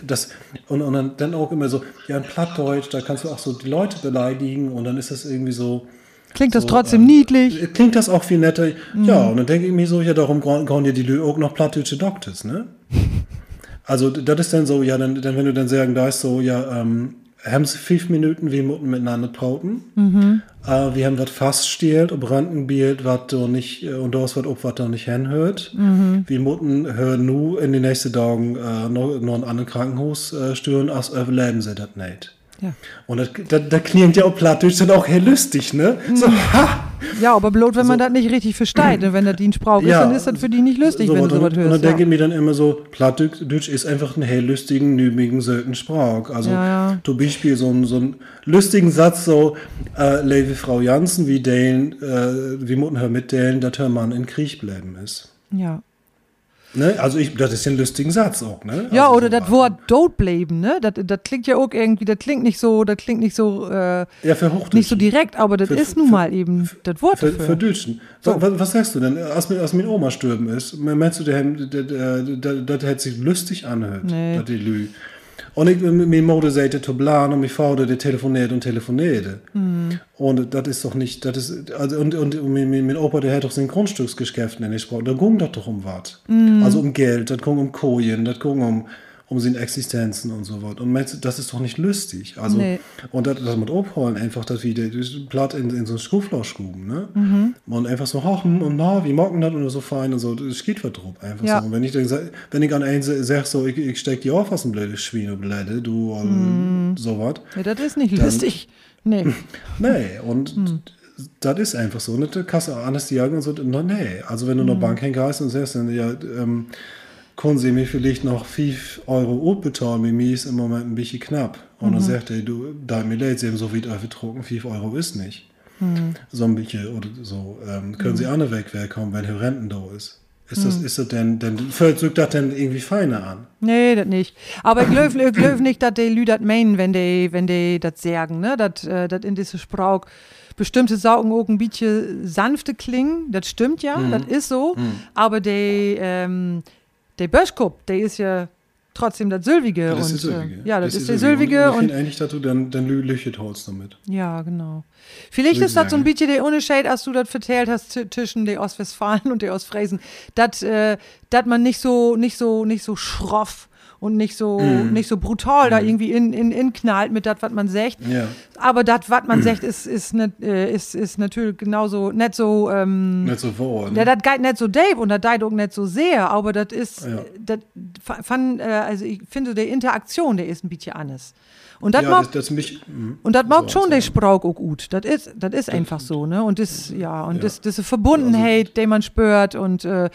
das, und, und dann, dann auch immer so, ja, in Plattdeutsch, da kannst du auch so die Leute beleidigen und dann ist das irgendwie so, Klingt das so, trotzdem ähm, niedlich? Klingt das auch viel netter. Ja, und dann denke ich mir so, ja, darum grauen ja die Lü auch noch plattdeutsche Doktors, ne? Also, das ist dann so, ja, dann, dann wenn du dann sagen, da ist so, ja, ähm, haben sie fünf Minuten, wir mutten miteinander prauten. Äh, wir haben was fast stehlt, ob Randenbild, was du nicht, äh, und das wird ob was du nicht hinhört. Wir mutten hören nu in den nächsten Tagen äh, noch, noch in anderen Krankenhaus äh, stören, als überleben sie das nicht. Ja. Und das, das, das klingt ja auch plattdeutsch dann auch hell lustig, ne? So, ha! Ja, aber bloß, wenn man das nicht richtig versteht, ne? wenn der Dienstbrauch ist, Ja. dann ist das für die nicht lustig, So, wenn du sowas und dann hörst. denke Ja. ich mir dann immer so, Plattdeutsch ist einfach ein hell lustigen, nübigen, selten Sprach. Also Ja, ja. zum Beispiel so einen, so einen lustigen Satz so, äh, Levi Frau Jansen, wie Dalen, äh, wie mutten her mitteilen, dass her Mann in Krieg bleiben ist. ja. Ne? Also ich, das ist ja ein lustigen Satz auch, ne? Ja, also oder so, das Wort Dot bleiben, ne? Das, das klingt ja auch irgendwie, das klingt nicht so, das klingt nicht so, äh, Ja, für nicht so direkt, aber das Für- ist für- nun mal eben das Wort Für, dafür. für Deutschen. Was, was, sagst du denn? Als mir, als mir Oma stürben ist, meinst du, der hätte sich lustig anhört, Nee. dat die Lü. Und ich, mir Mode sagte zu plan und mir Vater, der telefoniert und telefoniert. Mhm. Und das ist doch nicht, das ist, also, und, und, und mein, mein Opa, der hat doch sein Grundstücksgeschäft in gesprochen. Da ging das doch um was. Mhm. Also um Geld, das ging um Kojen, das ging um, um seine Existenzen und so was. Und meinst du, das ist doch nicht lustig. Also, Nee. und das, das mit abholen, einfach das wieder das platt in, in so ein Schruflauschgruben, ne? Mhm. Und einfach so hochen und na, wie mocken das und so fein und so, das geht was drauf. Einfach Ja. so. Und wenn ich dann wenn ich an einen sag, so, ich, ich steck die auf aus dem blöde Schwein und Bläde, du, Mhm. und so was. ja, das ist nicht Dann- lustig. Nee. Nee, und das ist einfach so. Nicht? Du kannst auch anders sagen und so, na, nee. Also wenn du noch Bankhänger hast und sagst, dann, ja, ähm, können sie mir vielleicht noch 5 Euro bezahlen, mit mir ist im Moment ein bisschen knapp. Und dann sagt er, du, da mir leid, sie haben so viel aufgetrunken, 5 Euro ist nicht. So ein bisschen oder so. Ähm, können sie alle wegkommen, wenn der Renten da ist. Ist das, ist das denn, denn fühlt das denn irgendwie feiner an? Nee, das nicht. Aber ich glaube ich glaub nicht, dass die Leute das meinen, wenn die, wenn die das sagen, ne? Dass äh, das in diese Sprache bestimmte Saugen auch ein bisschen sanfte klingen. Das stimmt ja, das ist so. Aber die, ähm, der Böschkup, der ist ja trotzdem das Sylvige. das und, ist die Sylvige. Äh, ja, das, ist der die Sylvige. Und Und, eigentlich, dass du dann, dann Lüchet holst damit. ja, genau. Vielleicht Würde ist das so ein bisschen der Unterschied, als du das vertellt hast zwischen der Ostwestfalen und der Ostfriesen, dass äh, man nicht so nicht so nicht so schroff und nicht so Mhm. nicht so brutal da irgendwie in, in, in knallt mit das, was man sagt. Ja. Aber das, was man sagt, ist ist, net, äh, ist ist natürlich genauso nicht so ähm, Nicht so vor. ja, das geht nicht so Dave und das geht auch nicht so sehr, aber das ist, Ja. das fand, äh, also ich finde, die Interaktion, der ist ein bisschen anders. Und das ja, mag, das, das mich. mhm. und das mag So, schon der Sprach auch gut. Das ist, das ist einfach so, ne? Und das, ja, und das, das ist Verbundenheit, die man spürt und äh,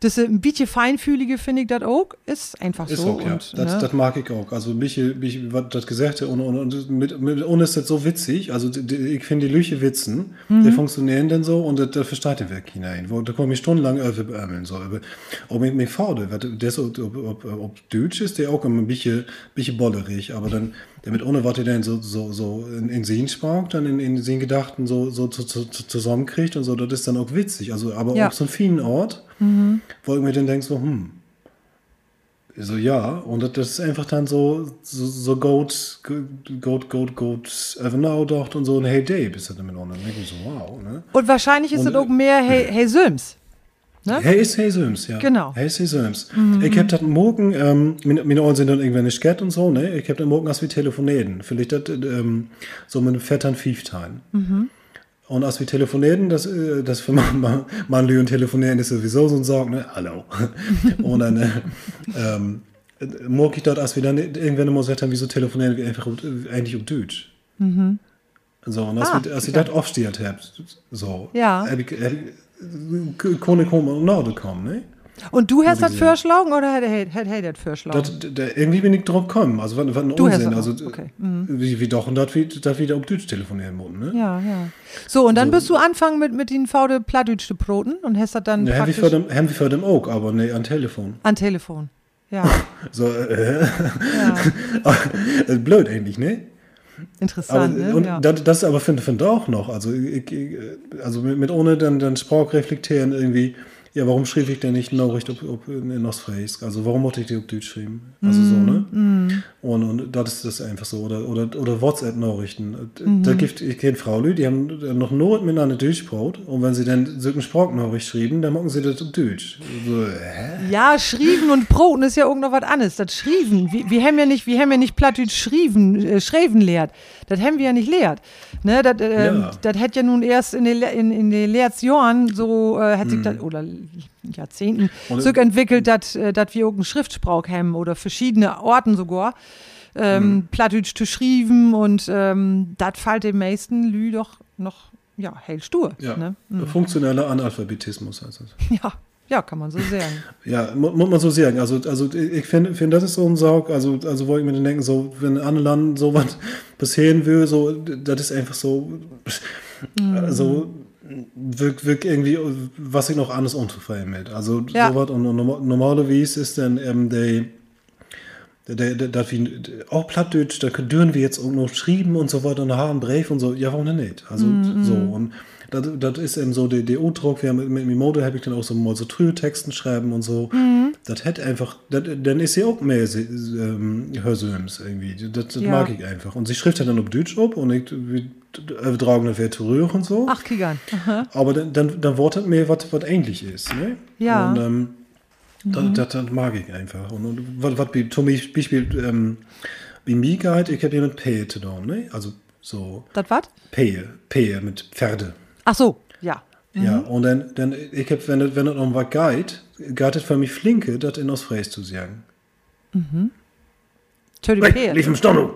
das ein bisschen feinfühlige, finde ich das auch, ist einfach Ist so. auch, ja. und, das, ne? das mag ich auch. Also, mich, mich was das gesagt und, und, und mit, mit, und ist das so witzig. Also, die, ich finde die Lüche Witzen, Mhm. die funktionieren dann so und das, das versteht den Weg hinein. Da komme ich stundenlang beömmeln. So. über- Auch mit mir der ist, ob, ob, ob Deutsch ist, der auch immer ein bisschen, bisschen bollerig, aber dann, der mit ohne Worte dann so, so, so in, in Sehen sprach, dann in, in Sehen Gedachten so, so zu, zu, zu, zusammenkriegt und so, das ist dann auch witzig. Also, aber Ja. auch so einen vielen Ort, wo ich mir dann denke, so, hm, so, ja, und das- ist einfach dann so, so, so Goat, Goat, Goat, Goat, Evernow dort und so ein Hey Day bist du damit auch. Und dann denke ich so, wow, ne? und wahrscheinlich ist und, das auch mehr Hey, hey Söms. Ne? Hey ist Hey Sims, ja. Genau. Hey ist Hey Sims. Ich hab das morgen, ähm, meine, meine Ohren sind dann irgendwann nicht Skat und so, ne? Ich hab dann morgen, als wir telefonieren, vielleicht das, ähm, so mit einem fettern Fieftime. Und als wir telefonieren, das, äh, das für man, man, und telefonieren ist sowieso so ein Sorg, ne? Hallo. und dann, äh, ähm, morgen ich dort, als wir dann irgendwann mal gesagt haben, wieso telefonieren wir einfach um, eigentlich um Deutsch. So, und als, Ah, wir, als ich das aufsteht habt, so, Ja. hab ich, hab ich, Kone kommen und Norde kommen, ne? Und du hast das vorschlagen oder hat er hat er das vorschlagen? Irgendwie bin ich drauf gekommen. Also, was, was ein Du Unsinn. Also, okay. Mhm. wie, wie doch, und das wie, das wieder auf Deutsch telefonieren muss, ne? ja, ja. So, und dann bist du anfangen mit, mit den faude Plattdütsche Broten und hast das dann Ja, haben wir für dem, haben wir für dem auch, aber ne, an Telefon. an Telefon. Ja, So, äh, ja. blöd eigentlich, ne? Aber, interessant, ne? und ja. das, das aber finde find auch noch. Also, ich, ich, also mit, mit ohne dann, dann Sprach reflektieren irgendwie. Ja, warum schrieb ich denn nicht Nachricht ob, ob in Ostfriesisch? Also, warum musste ich die auf Deutsch schreiben? Also so, ne? Mm, Und, und das ist das einfach so. Oder, oder, oder WhatsApp-Nachrichten. Mhm. Da gibt ich kenne Frauen, die haben noch nur miteinander Deutschbrot. Und wenn sie dann so eine Sprachnachricht schreiben, dann machen sie das auf Deutsch. So, hä? Ja, Schrieben und Broten ist ja irgend noch was anderes. Das Schrieben, wir, wir haben ja nicht, wir haben ja nicht Plattdeutsch Schrieben, äh, Schreiben lehrt. Das haben wir ja nicht lehrt. Ne, das ähm, Ja. das hätte ja nun erst in den in, in den Lehrsjahren so, äh, hat sich das, oder Jahrzehnten, Mhm. Und- so entwickelt, dass äh, wir irgendeinen Schriftsprach haben oder verschiedene Orten sogar. Ähm, Mhm. Plattdeutsch zu schreiben und ähm, das fällt den meisten Lü doch noch, ja, hell stur. Ja, Ne? funktioneller Analphabetismus heißt das. Ja, ja, kann man so sagen. Ja, mu- muss man so sagen. Also, also ich finde, find, das ist so ein Saug, also, also wo ich mir dann denke, so, wenn andere Land so was passieren will, so, das ist einfach so, also, wirkt, wirkt irgendwie, was ich noch anders unzufrieden mit. Also, Ja. sowas und, und norma- normalerweise ist dann eben der, der, der, das wie, auch Plattdeutsch, da dürfen wir jetzt auch noch schreiben und so weiter und haben einen Brief und so, ja, warum denn nicht? Also, so, und das, ist eben so der, der U-Druck, wir haben mit, mit Mimodo habe ich dann auch so mal so Trühe-Texten schreiben und so. Das hätte einfach, das, dann ist sie auch mehr ähm, Hörsöms irgendwie. Das, das Ja. mag ich einfach. Und sie schrift dann auf Deutsch ab und ich wie, äh, das wieder zurück und so. Ach, Kigan. Aha. Aber dann, dann, dann wird das mehr, was ähnlich ist. Ne? Ja. Und ähm, das, das, das mag ich einfach. Und, und was, bei zum Beispiel ähm, bei mir geht, ich habe ja mit Pähe zu tun, ne? Also so Das was? Pähe, Pähe mit Pferde. Ach so, ja. Ja, und dann, dann ich hab, wenn wenn es um was geht, geht es für mich flinke, das in Ostfries zu sagen. Tödi Weg, Pferd. lief im Stonu!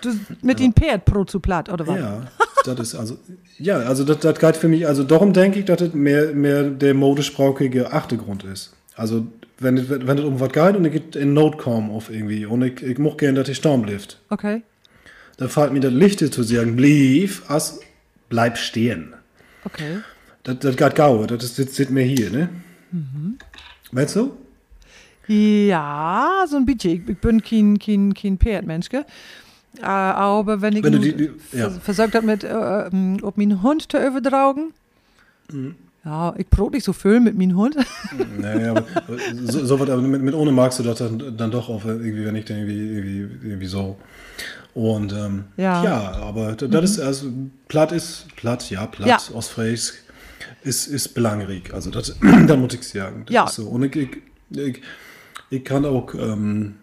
Du, mit den Pferd pro zu platt, oder was? Ja, das ist also, ja, also das, das geht für mich, also darum denke ich, dass das mehr, mehr der modischsprachige Achtergrund ist. Also, wenn es wenn es um was geht und ich geht in Not kommen auf irgendwie und ich, ich muss gerne, dass die Sturm bleibt, Okay. dann fällt mir das Lichte zu sagen, blieb, als bleib stehen. Okay. Das, das geht gau, das sitzt mir hier, ne? Weißt du? Ja, so ein bisschen. Ich, ich bin kein, kein, kein Pferdmensch, gell? Äh, aber wenn ich Wenn die- die- ja. vers- versucht habe, mit, äh, ähm, ob meinen Hund zu übertragen, Mhm. ja, ich brot nicht so viel mit meinem Hund. Naja, aber so, so was, aber mit, mit ohne magst du das dann, dann doch auf, irgendwie, wenn ich dann irgendwie, irgendwie, irgendwie so. Und ähm, Ja. ja. aber das ist, also platt ist, platt, ja, platt, Ja. Ostfriesisch ist, ist belangrig. Also das, da muss ich sagen. Das Ja. ist so. Und ich, ich, ich, ich kann auch, ähm,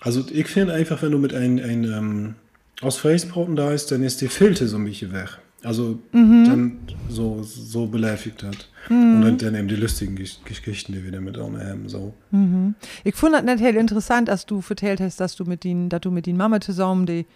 also ich finde einfach, wenn du mit einem ein, ähm, Ostfriesisch-Broten da ist, dann ist die Filter so ein bisschen weg. Also Mhm. dann so, so beläftigt hat. Und dann, dann eben die lustigen Gesch- Geschichten, die wir damit auch haben. So. Ich fand das heel interessant, als du erzählt hast, dass du mit den, dass du mit den Mama zusammen die,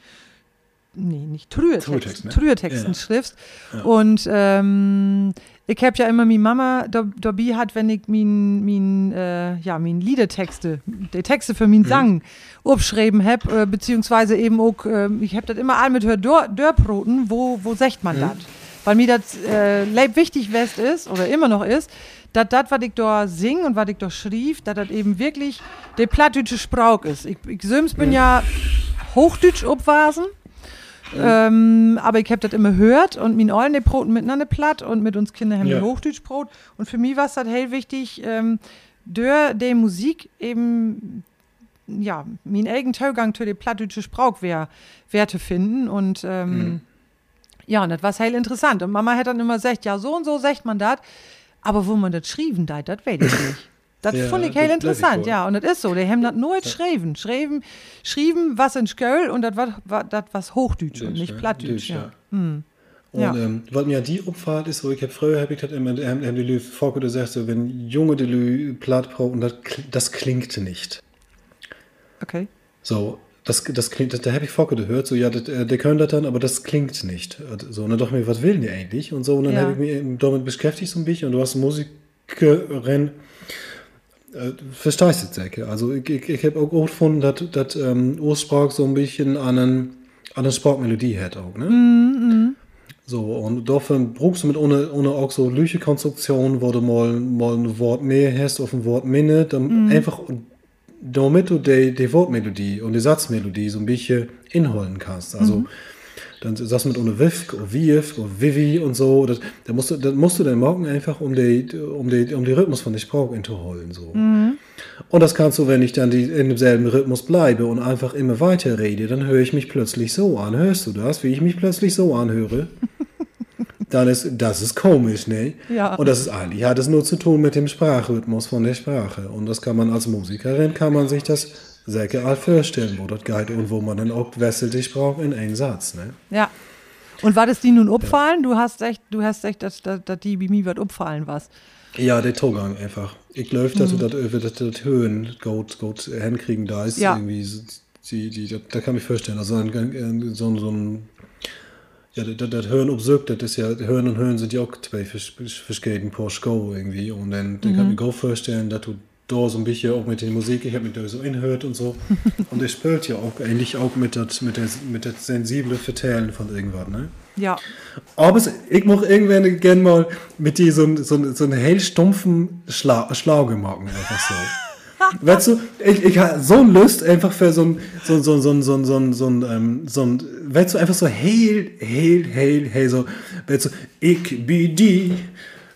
nee, nicht Trühetexten, Trühetexten, ne? Trühetexten Ja. schriftst. Und ähm, ich habe ja immer meine Mama da- dabei hat, wenn ich min, min, äh, ja, min Liedertexte, die Texte für Mhm. min Sang abschreiben hab, äh, beziehungsweise eben auch, äh, ich hab das immer all mit Dör- Dörproten, wo, wo sagt Mhm. man das? Weil mir das äh, leib wichtig west ist, oder immer noch ist, dass das, was ich da sing und was ich da schrieb, dass das eben wirklich der plattdeutsche Sprauch ist. Ich, ich selbst bin ja Hochdeutsch obwasen. Ähm, aber ich habe das immer gehört und min allen die Broten miteinander platt und mit uns Kindern haben Ja. wir Hochdeutsch Brot. Und für mich war es halt hell wichtig, ähm, durch die Musik eben, ja, mein eigenen dem plattdeutschen Sprauch wär, wär zu finden. Und ähm, ja, und das war hell interessant. Und Mama hat dann immer gesagt, ja, so und so sagt man das. Aber wo man das schrieben da, das weiß ich nicht. Das Ja, fand ich ich interessant, ja. Und das ist so. Die haben das nur schreiben. Schreiben, schrieben, was in Sköll und das war, war das was Hochdeutsch und nicht? Plattdeutsch, Deutsch, ja. ja. Und Ja. ähm, was mir die Opfahrt ist, wo ich habe früher habe ich das immer, haben, haben die Lü Volker gesagt, so, wenn Junge die Lü platt brauchen, das, das klingt nicht. Okay. So, Das, das klingt, das, da habe ich vorher gehört, so, ja, das, äh, der können das dann, aber das klingt nicht. So, und dann dachte ich mir, was will die eigentlich? Und so, und dann Ja. habe ich mich eben damit beschäftigt so ein bisschen und du hast Musikerin, äh, verstehst das, Säcke? Also, ich, ich, ich habe auch gefunden, dass das ähm, Ursprach so ein bisschen an einen, an eine Sportmelodie hat auch, ne? So, und dafür brauchst du mit ohne, ohne auch so Lüche-Konstruktion, wo du mal, mal ein Wort mehr hast auf ein Wort minne, dann einfach, damit du die, die Wortmelodie und die Satzmelodie so ein bisschen inholen kannst. Also, dann du mit ohne Wifk, oder Wief, oder Vivi und so, das, da musst du, dann musst du den Morgen einfach um die, um die, um die Rhythmus von der Sprache inzuholen, so. Und das kannst du, wenn ich dann die, in demselben Rhythmus bleibe und einfach immer weiter rede, dann höre ich mich plötzlich so an. Hörst du das, wie ich mich plötzlich so anhöre? dann ist, das ist komisch, ne? Ja. Und das ist eigentlich, hat es nur zu tun mit dem Sprachrhythmus von der Sprache. Und das kann man als Musikerin, kann man sich das sehr geil vorstellen, wo das geht und wo man dann auch wesselt die Sprache in einen Satz, ne? Ja. Und war das die nun upfallen? Du hast echt, du hast echt, dass, dass, dass die wie mir was upfallen was. Ja, der Togang einfach. Ich glaube, dass du das über das, das Höhen gut, gut hinkriegen da ist. Ja. Irgendwie, die, die, da, da kann ich verstehen. Also ein, ein, so, ein- so ein, ja, das, das Hören obsögt, das ist ja, Hören und Hören sind ja auch zwei vers- verschiedene Paar Schuhe irgendwie. Und dann, dann kann ich mir vorstellen, dass du da so ein bisschen auch mit der Musik, ich habe mich da so inhört und so. und es spielt ja auch ähnlich auch mit das, mit der, mit das sensible Vertellen von irgendwas, ne? Ja. Aber es, ich möchte irgendwann gerne mal mit dir so, einen- so, so einen hell stumpfen Schla Schlauge machen, einfach so. weißt du, ich, ich habe so Lust einfach für so ein, so, so, so, so, so, so, ein, ähm, so ein, weißt du, einfach so hell, hell, hell, hell, so, weißt du, ich bin die,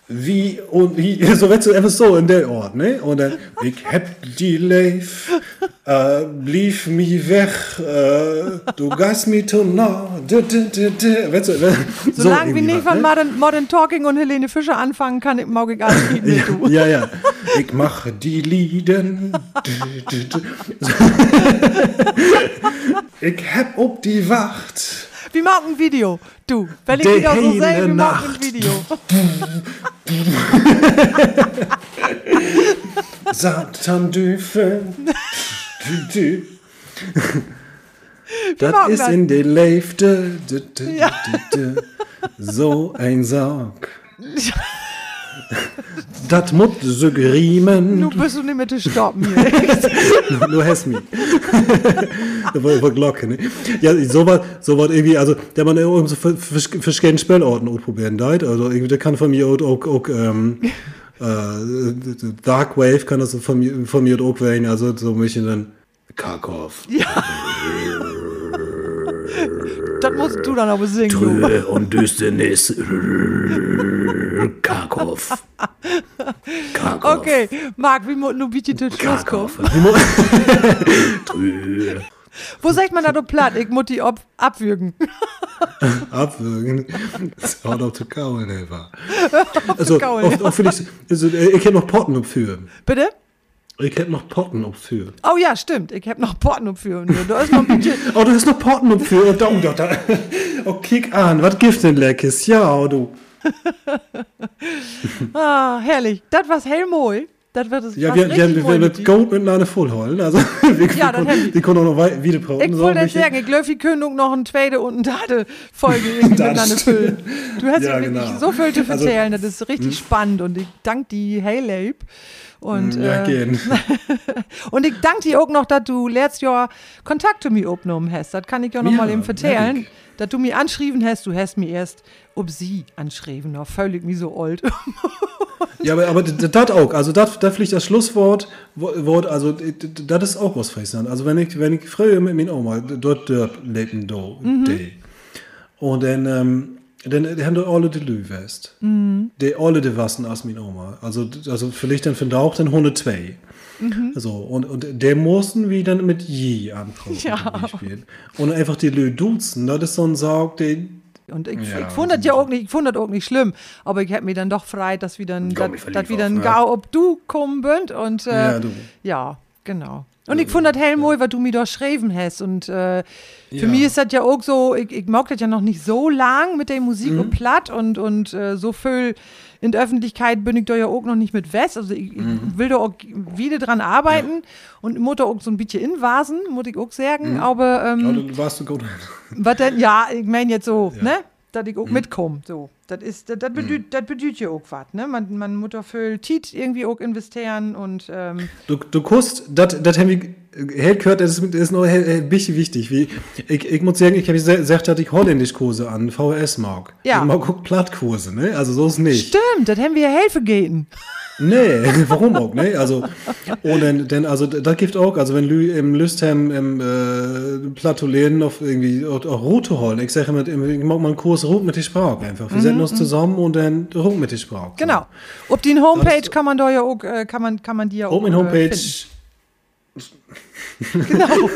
wie und wie, so weißt du, einfach so in der Ort, ne? Und dann, ich hab die Leif, äh, blieb mich weg, äh, du gehst mir zu nah, d, d, d, d, weißt du, so Solange wir nicht von ne? Modern, Modern Talking und Helene Fischer anfangen, kann ich mag ich alles nicht mehr tun. Ja, ja. Ich mache die Lieden. Ich hab ob die Wacht. Wir machen ein Video. Du, wenn ich wieder so sehe, wir machen ein. Video. Satan dürfen. Das ist in der Leifte. Ja. So ein Sarg. Das muss so griemen. Du bist du nicht mehr zu stoppen hier. Nur hast mich. da war über Glocke, ne? Ja, so was, so was irgendwie, also, der man irgendwie so verschiedene Spellorten ausprobieren deit. Also, irgendwie, der kann von mir auch, auch, auch ähm, äh, Dark Wave kann das von mir, von mir auch werden, also, so ein bisschen dann Karkov. Das musst du dann aber singen, du. Trühe und Düsternis. Karkov. Karkov. Okay, Marc, wie muss nur bitte zum Schluss kommen? Trühe. Wo sagt man da du platt? Ich muss die ab abwürgen. Abwürgen. Das haut auf zu kauen, Eva. Also, kauen, oft, oft ich, also, äh, ich hätte noch Potten für. Bitte? Ich hätte noch Potten für. Oh ja, stimmt. Ich habe noch Porten für. Da ist noch ein bisschen. Oh, du hast noch Potten für. Da, da, da. Oh, kick an. Was gibt's denn Leckes? Ja, oh, du. Ah, herrlich. Das war's hellmohl. Das wird es Ja, wir, wir, wir, wir mit mit die. Gold miteinander vollholen. Also, wir, Ja, können, wir können auch noch wieder poten. Ich wollte ein jetzt sagen, ich glaube, wir können noch eine zweite und eine dritte Folge miteinander füllen. Du hast ja, Ja, wirklich genau. so viel zu Also- hm. erzählen, das ist richtig spannend und ich danke die Hey Leib. Und, Ja, äh, gehen. und ich danke dir auch noch, dass du letztes Jahr Kontakt zu mir aufgenommen hast. Das kann ich ja noch Ja, mal eben erzählen. Dass du mir anschrieben hast, du hast mir erst ob sie anschrieben, noch völlig wie so alt. Ja, aber, aber das auch. Also, das da vielleicht das Schlusswort, Wo- Wort, also, das ist auch was Friesland. Also, wenn ich, wenn ich früher mit meiner Oma dort dort lebten, do, die. Und dann, ähm, dann die haben dort alle die Lüwest. Die alle die Wassen aus meiner Oma. Also, also, vielleicht dann von da auch dann 102. So, und, und der mussten wir dann mit je anfangen. Ja. Und einfach die Lü duzen, das ist so ein Saug, den, Und ich, Ja, ich fand das ja auch nicht, ich fand das auch nicht schlimm, aber ich hab mir dann doch frei, dass wir dann, dass wir dann ja. gar ob du kommen bist und äh, Ja, du. ja, genau. Und ich fand das hell mooi, was du mir da geschrieben hast. Und äh, für Ja. mich ist das ja auch so, ich, ich mag das ja noch nicht so lang mit der Musik Mhm. und platt und, und äh, so viel in der Öffentlichkeit bin ich da ja auch noch nicht mit West. Also ich, Mhm. ich will da auch wieder dran arbeiten und muss da auch so ein bisschen invasen, muss ich auch sagen. Mhm. Aber ähm, Ja, dann warst du gut. was denn, ja, ich meine jetzt so, Ja. ne? Dass ich auch mitkomme. So. Das ist, das, das bedeutet, das bedeutet ja auch was, ne? Man, man muss da viel Tiet irgendwie auch investieren und ähm, Du, du kust, das das haben wir Held gehört, das ist, ist noch ein bisschen wichtig. Wie, ich, ich muss sagen, ich habe gesagt, dass ich holländisch Kurse an VHS mag. Ja. Ich mag auch Plattkurse, ne? Also so ist nicht. stimmt, das haben wir ja helfen gehen. Nee, warum auch, ne? Also, dann, dann also, da gibt auch, also, wenn Lü im Lüstheim im äh, Platolen auf irgendwie auch, auch Route holen, ich sage immer, ich mag mal einen Kurs Rot mit der Sprache einfach. Wir setzen uns zusammen und dann Rot mit der Sprache. Mhm, Genau. Auf den Homepage kann man da ja auch, äh, kann man, kann man die ja auch. Mit äh, Homepage. Genau.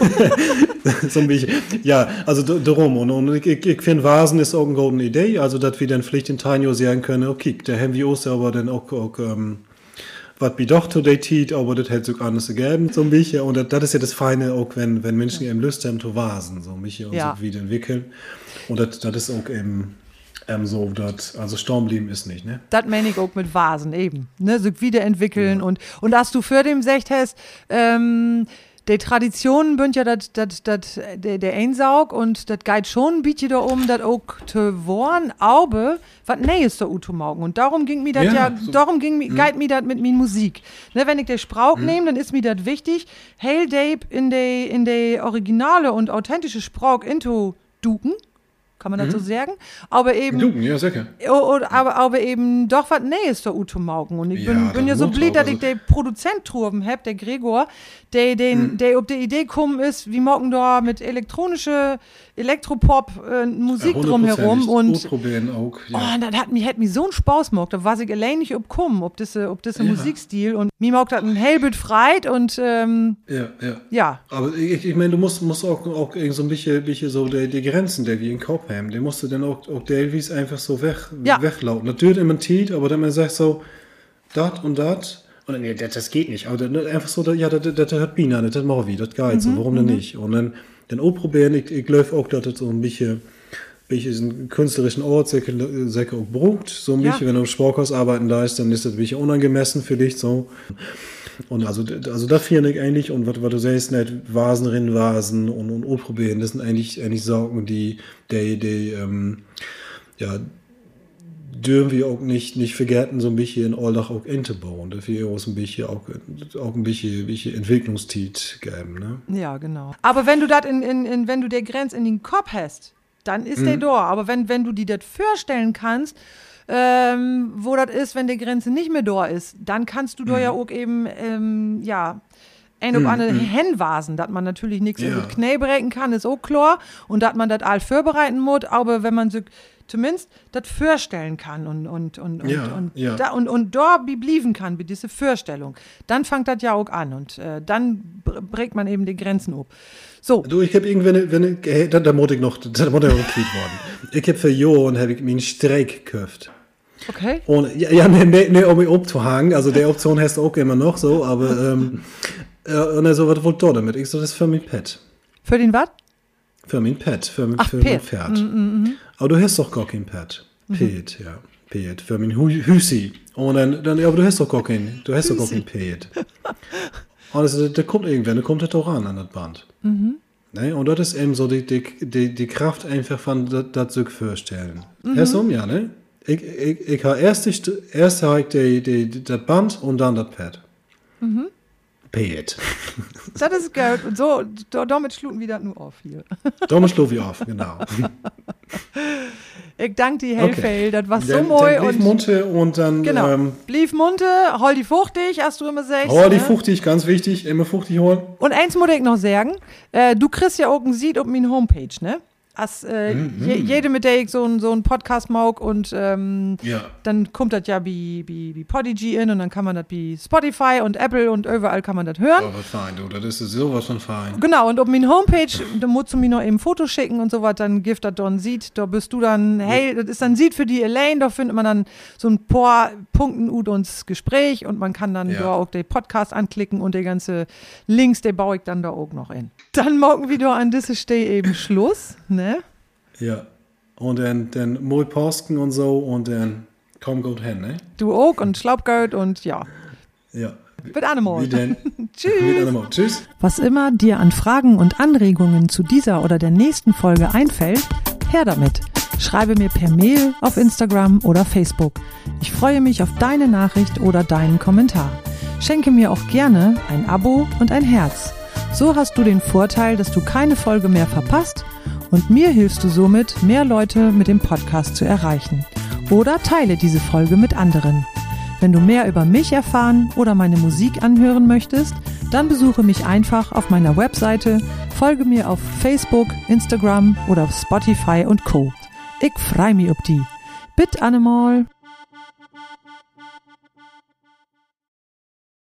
so ein bisschen. Ja, also darum. Und, und ich, ich, ich finde, Vasen ist auch eine gute Idee. Also, dass wir dann vielleicht in Tanjo sagen können, okay, da haben wir uns aber dann auch, auch ähm, was wir doch today tit, aber das hätte sogar anders gegeben, so ein bisschen. Und das, ist ja das Feine, auch wenn, wenn Menschen eben Lust haben zu Vasen, so ein bisschen und Ja. so wieder entwickeln. Und das, das ist auch eben ähm, so, dass, also Storm blieben ist nicht, ne? Das meine ich auch mit Vasen eben. Ne? So wiederentwickeln und, und dass du für dem gesagt hast, ähm, die Traditionen bünd ja dat, dat, dat, der, der Einsaug und das geht schon bietet da um, das auch zu worn, aber was Neues da zu morgen. Und darum ging mir das ja, Ja, so- darum ging, mi- geht mir das mit mir Musik. Ne, wenn ich den Sprauch nehme, dann ist mir das wichtig, Hail Dape in die in die originale und authentische Sprauch into duken. Kann man das so sagen? Aber eben. Du, ja, sicher. O- Oder, aber, aber eben doch was Nähes da Uto Maugen. Und ich bin, Ja, bin ja so blöd, dass ich also- den Produzent truben hab, der Gregor, der, den, der auf die Idee gekommen ist, wie morgen da mit elektronische Elektropop äh, Musik drumherum und auch. Oh, und das hat mich, hat mich so einen Spaß gemacht. Da war ich allein nicht obkommen, ob das, ob das Ja. Musikstil. Und mir mag das ein Hellbild freit und ähm, Ja, ja. ja. Aber ich, ich meine, du musst, musst auch, auch irgend so ein bisschen, bisschen so die, die Grenzen, die wir im Kopf haben, die musst du dann auch, auch Davies einfach so weg, Ja. weglauten. Natürlich immer ein Tiet, aber dann man sagt so, dat und dat. Und dann, nee, das, das geht nicht. Aber dann einfach so, ja, das, das, das hört Bina das machen wir, das geht so, warum denn nicht? Und dann, dann auch probieren, ich, ich glaube auch, dass das so ein bisschen, bisschen einen künstlerischen Ort, Säcke, Säcke auch braucht. So ein Ja. bisschen, wenn du im Sporkhaus arbeiten lässt, dann ist das ein bisschen unangemessen für dich, so. Und also, also da finde ich eigentlich, und was, was du sagst, nicht Vasen, Rinnvasen und, und Urprobieren, das sind eigentlich, eigentlich Sorgen, die, die, die ähm, ja, dürfen wir auch nicht, nicht vergessen, so ein bisschen in Alltag auch einzubauen. Dafür auch ein bisschen, auch, auch ein bisschen, bisschen Entwicklungstiet geben, ne? Ja, genau. Aber wenn du das in, in, in, wenn du der Grenz in den Kopf hast, dann ist der da. Aber wenn, wenn du dir das vorstellen kannst, ähm, wo das ist, wenn die Grenze nicht mehr da ist, dann kannst du da ja auch eben, ähm, ja, ein ob andere hinwasen, dass man natürlich nichts Ja. mit Knie brechen kann, ist auch klar. Und dass man das all vorbereiten muss, aber wenn man sich zumindest das vorstellen kann und, und, und, und, Ja, und, ja. Da, und, und da blieben kann, mit dieser Vorstellung, dann fängt das ja auch an und äh, dann br- bringt man eben die Grenzen ab. So, Du, ich habe irgendwann, wenn ich, hey, da, da muss ich noch, da muss ich noch worden. Ich habe für Jahren, habe ich mir einen Streik gekauft. okay. Und, ja, ja nee, nee, nee, um mich abzuhangen. Also, die Option hast du auch immer noch so, aber, ähm, äh, und er so, was wollt ihr damit? Ich so, das ist für mein Pet. Für den was? Für mein Pet, für, mein- Ach, für mein Pet. Pferd. Aber du hast doch gar kein Pet. Pet, ja. Pet, für mein Hü- Hüsi. Und dann, dann, ja, aber du hast doch gar kein, du hast doch gar kein Pet. Und also, der kommt irgendwann, der kommt das doch ran an das Band. Ne? Und das ist eben so die, die, die, die Kraft einfach von das, sich vorstellen. Erst um, ja, ne? Ich, ich, ich habe erst, erst habe ich die, die, das Band und dann das Pad. Pad. Das ist gut. Und so, da, damit schluten wir das nur auf hier. Damit schlug ich auf, genau. Ich danke dir, Hellfeld. Das war so Dann- mooi. dann blieb Und Munte und dann genau. ähm, Blieb munte, hol die fuchtig, hast du immer gesagt. oh, die ne? fuchtig, ganz wichtig, immer fuchtig holen. Und eins muss ich noch sagen, äh, du kriegst ja auch ein Seed auf meine Homepage, ne? As, äh, je, jede, mit der ich so ein, so ein Podcast mag und ähm, Ja. dann kommt das ja wie, wie, wie Podigy in und dann kann man das wie Spotify und Apple und überall kann man das hören. Oh, fein, du. Das ist sowas von fein. Genau, und auf meine Homepage, da musst du mir noch eben Fotos schicken und so was, dann gibt das dann sieht, da bist du dann, hey, das ist dann sieht für die Elaine, da findet man dann so ein paar Punkten ut uns Gespräch und man kann dann Ja. da auch den Podcast anklicken und die ganze Links, die baue ich dann da auch noch in. Dann morgen wieder an diese Stelle eben Schluss, ne? Ja. Und dann, dann Mooi Posken und so und dann komm gut hin, ne? Du auch und Schlaubgeld und ja, Ja. mit Animal. Wie denn? Tschüss. Mit einem Tschüss. Was immer dir an Fragen und Anregungen zu dieser oder der nächsten Folge einfällt, her damit. Schreibe mir per Mail auf Instagram oder Facebook. Ich freue mich auf deine Nachricht oder deinen Kommentar. Schenke mir auch gerne ein Abo und ein Herz. So hast du den Vorteil, dass du keine Folge mehr verpasst und mir hilfst du somit, mehr Leute mit dem Podcast zu erreichen. Oder teile diese Folge mit anderen. Wenn du mehr über mich erfahren oder meine Musik anhören möchtest, dann besuche mich einfach auf meiner Webseite, folge mir auf Facebook, Instagram oder auf Spotify und Co. Ich freu mich ob die. Bitte Annemal.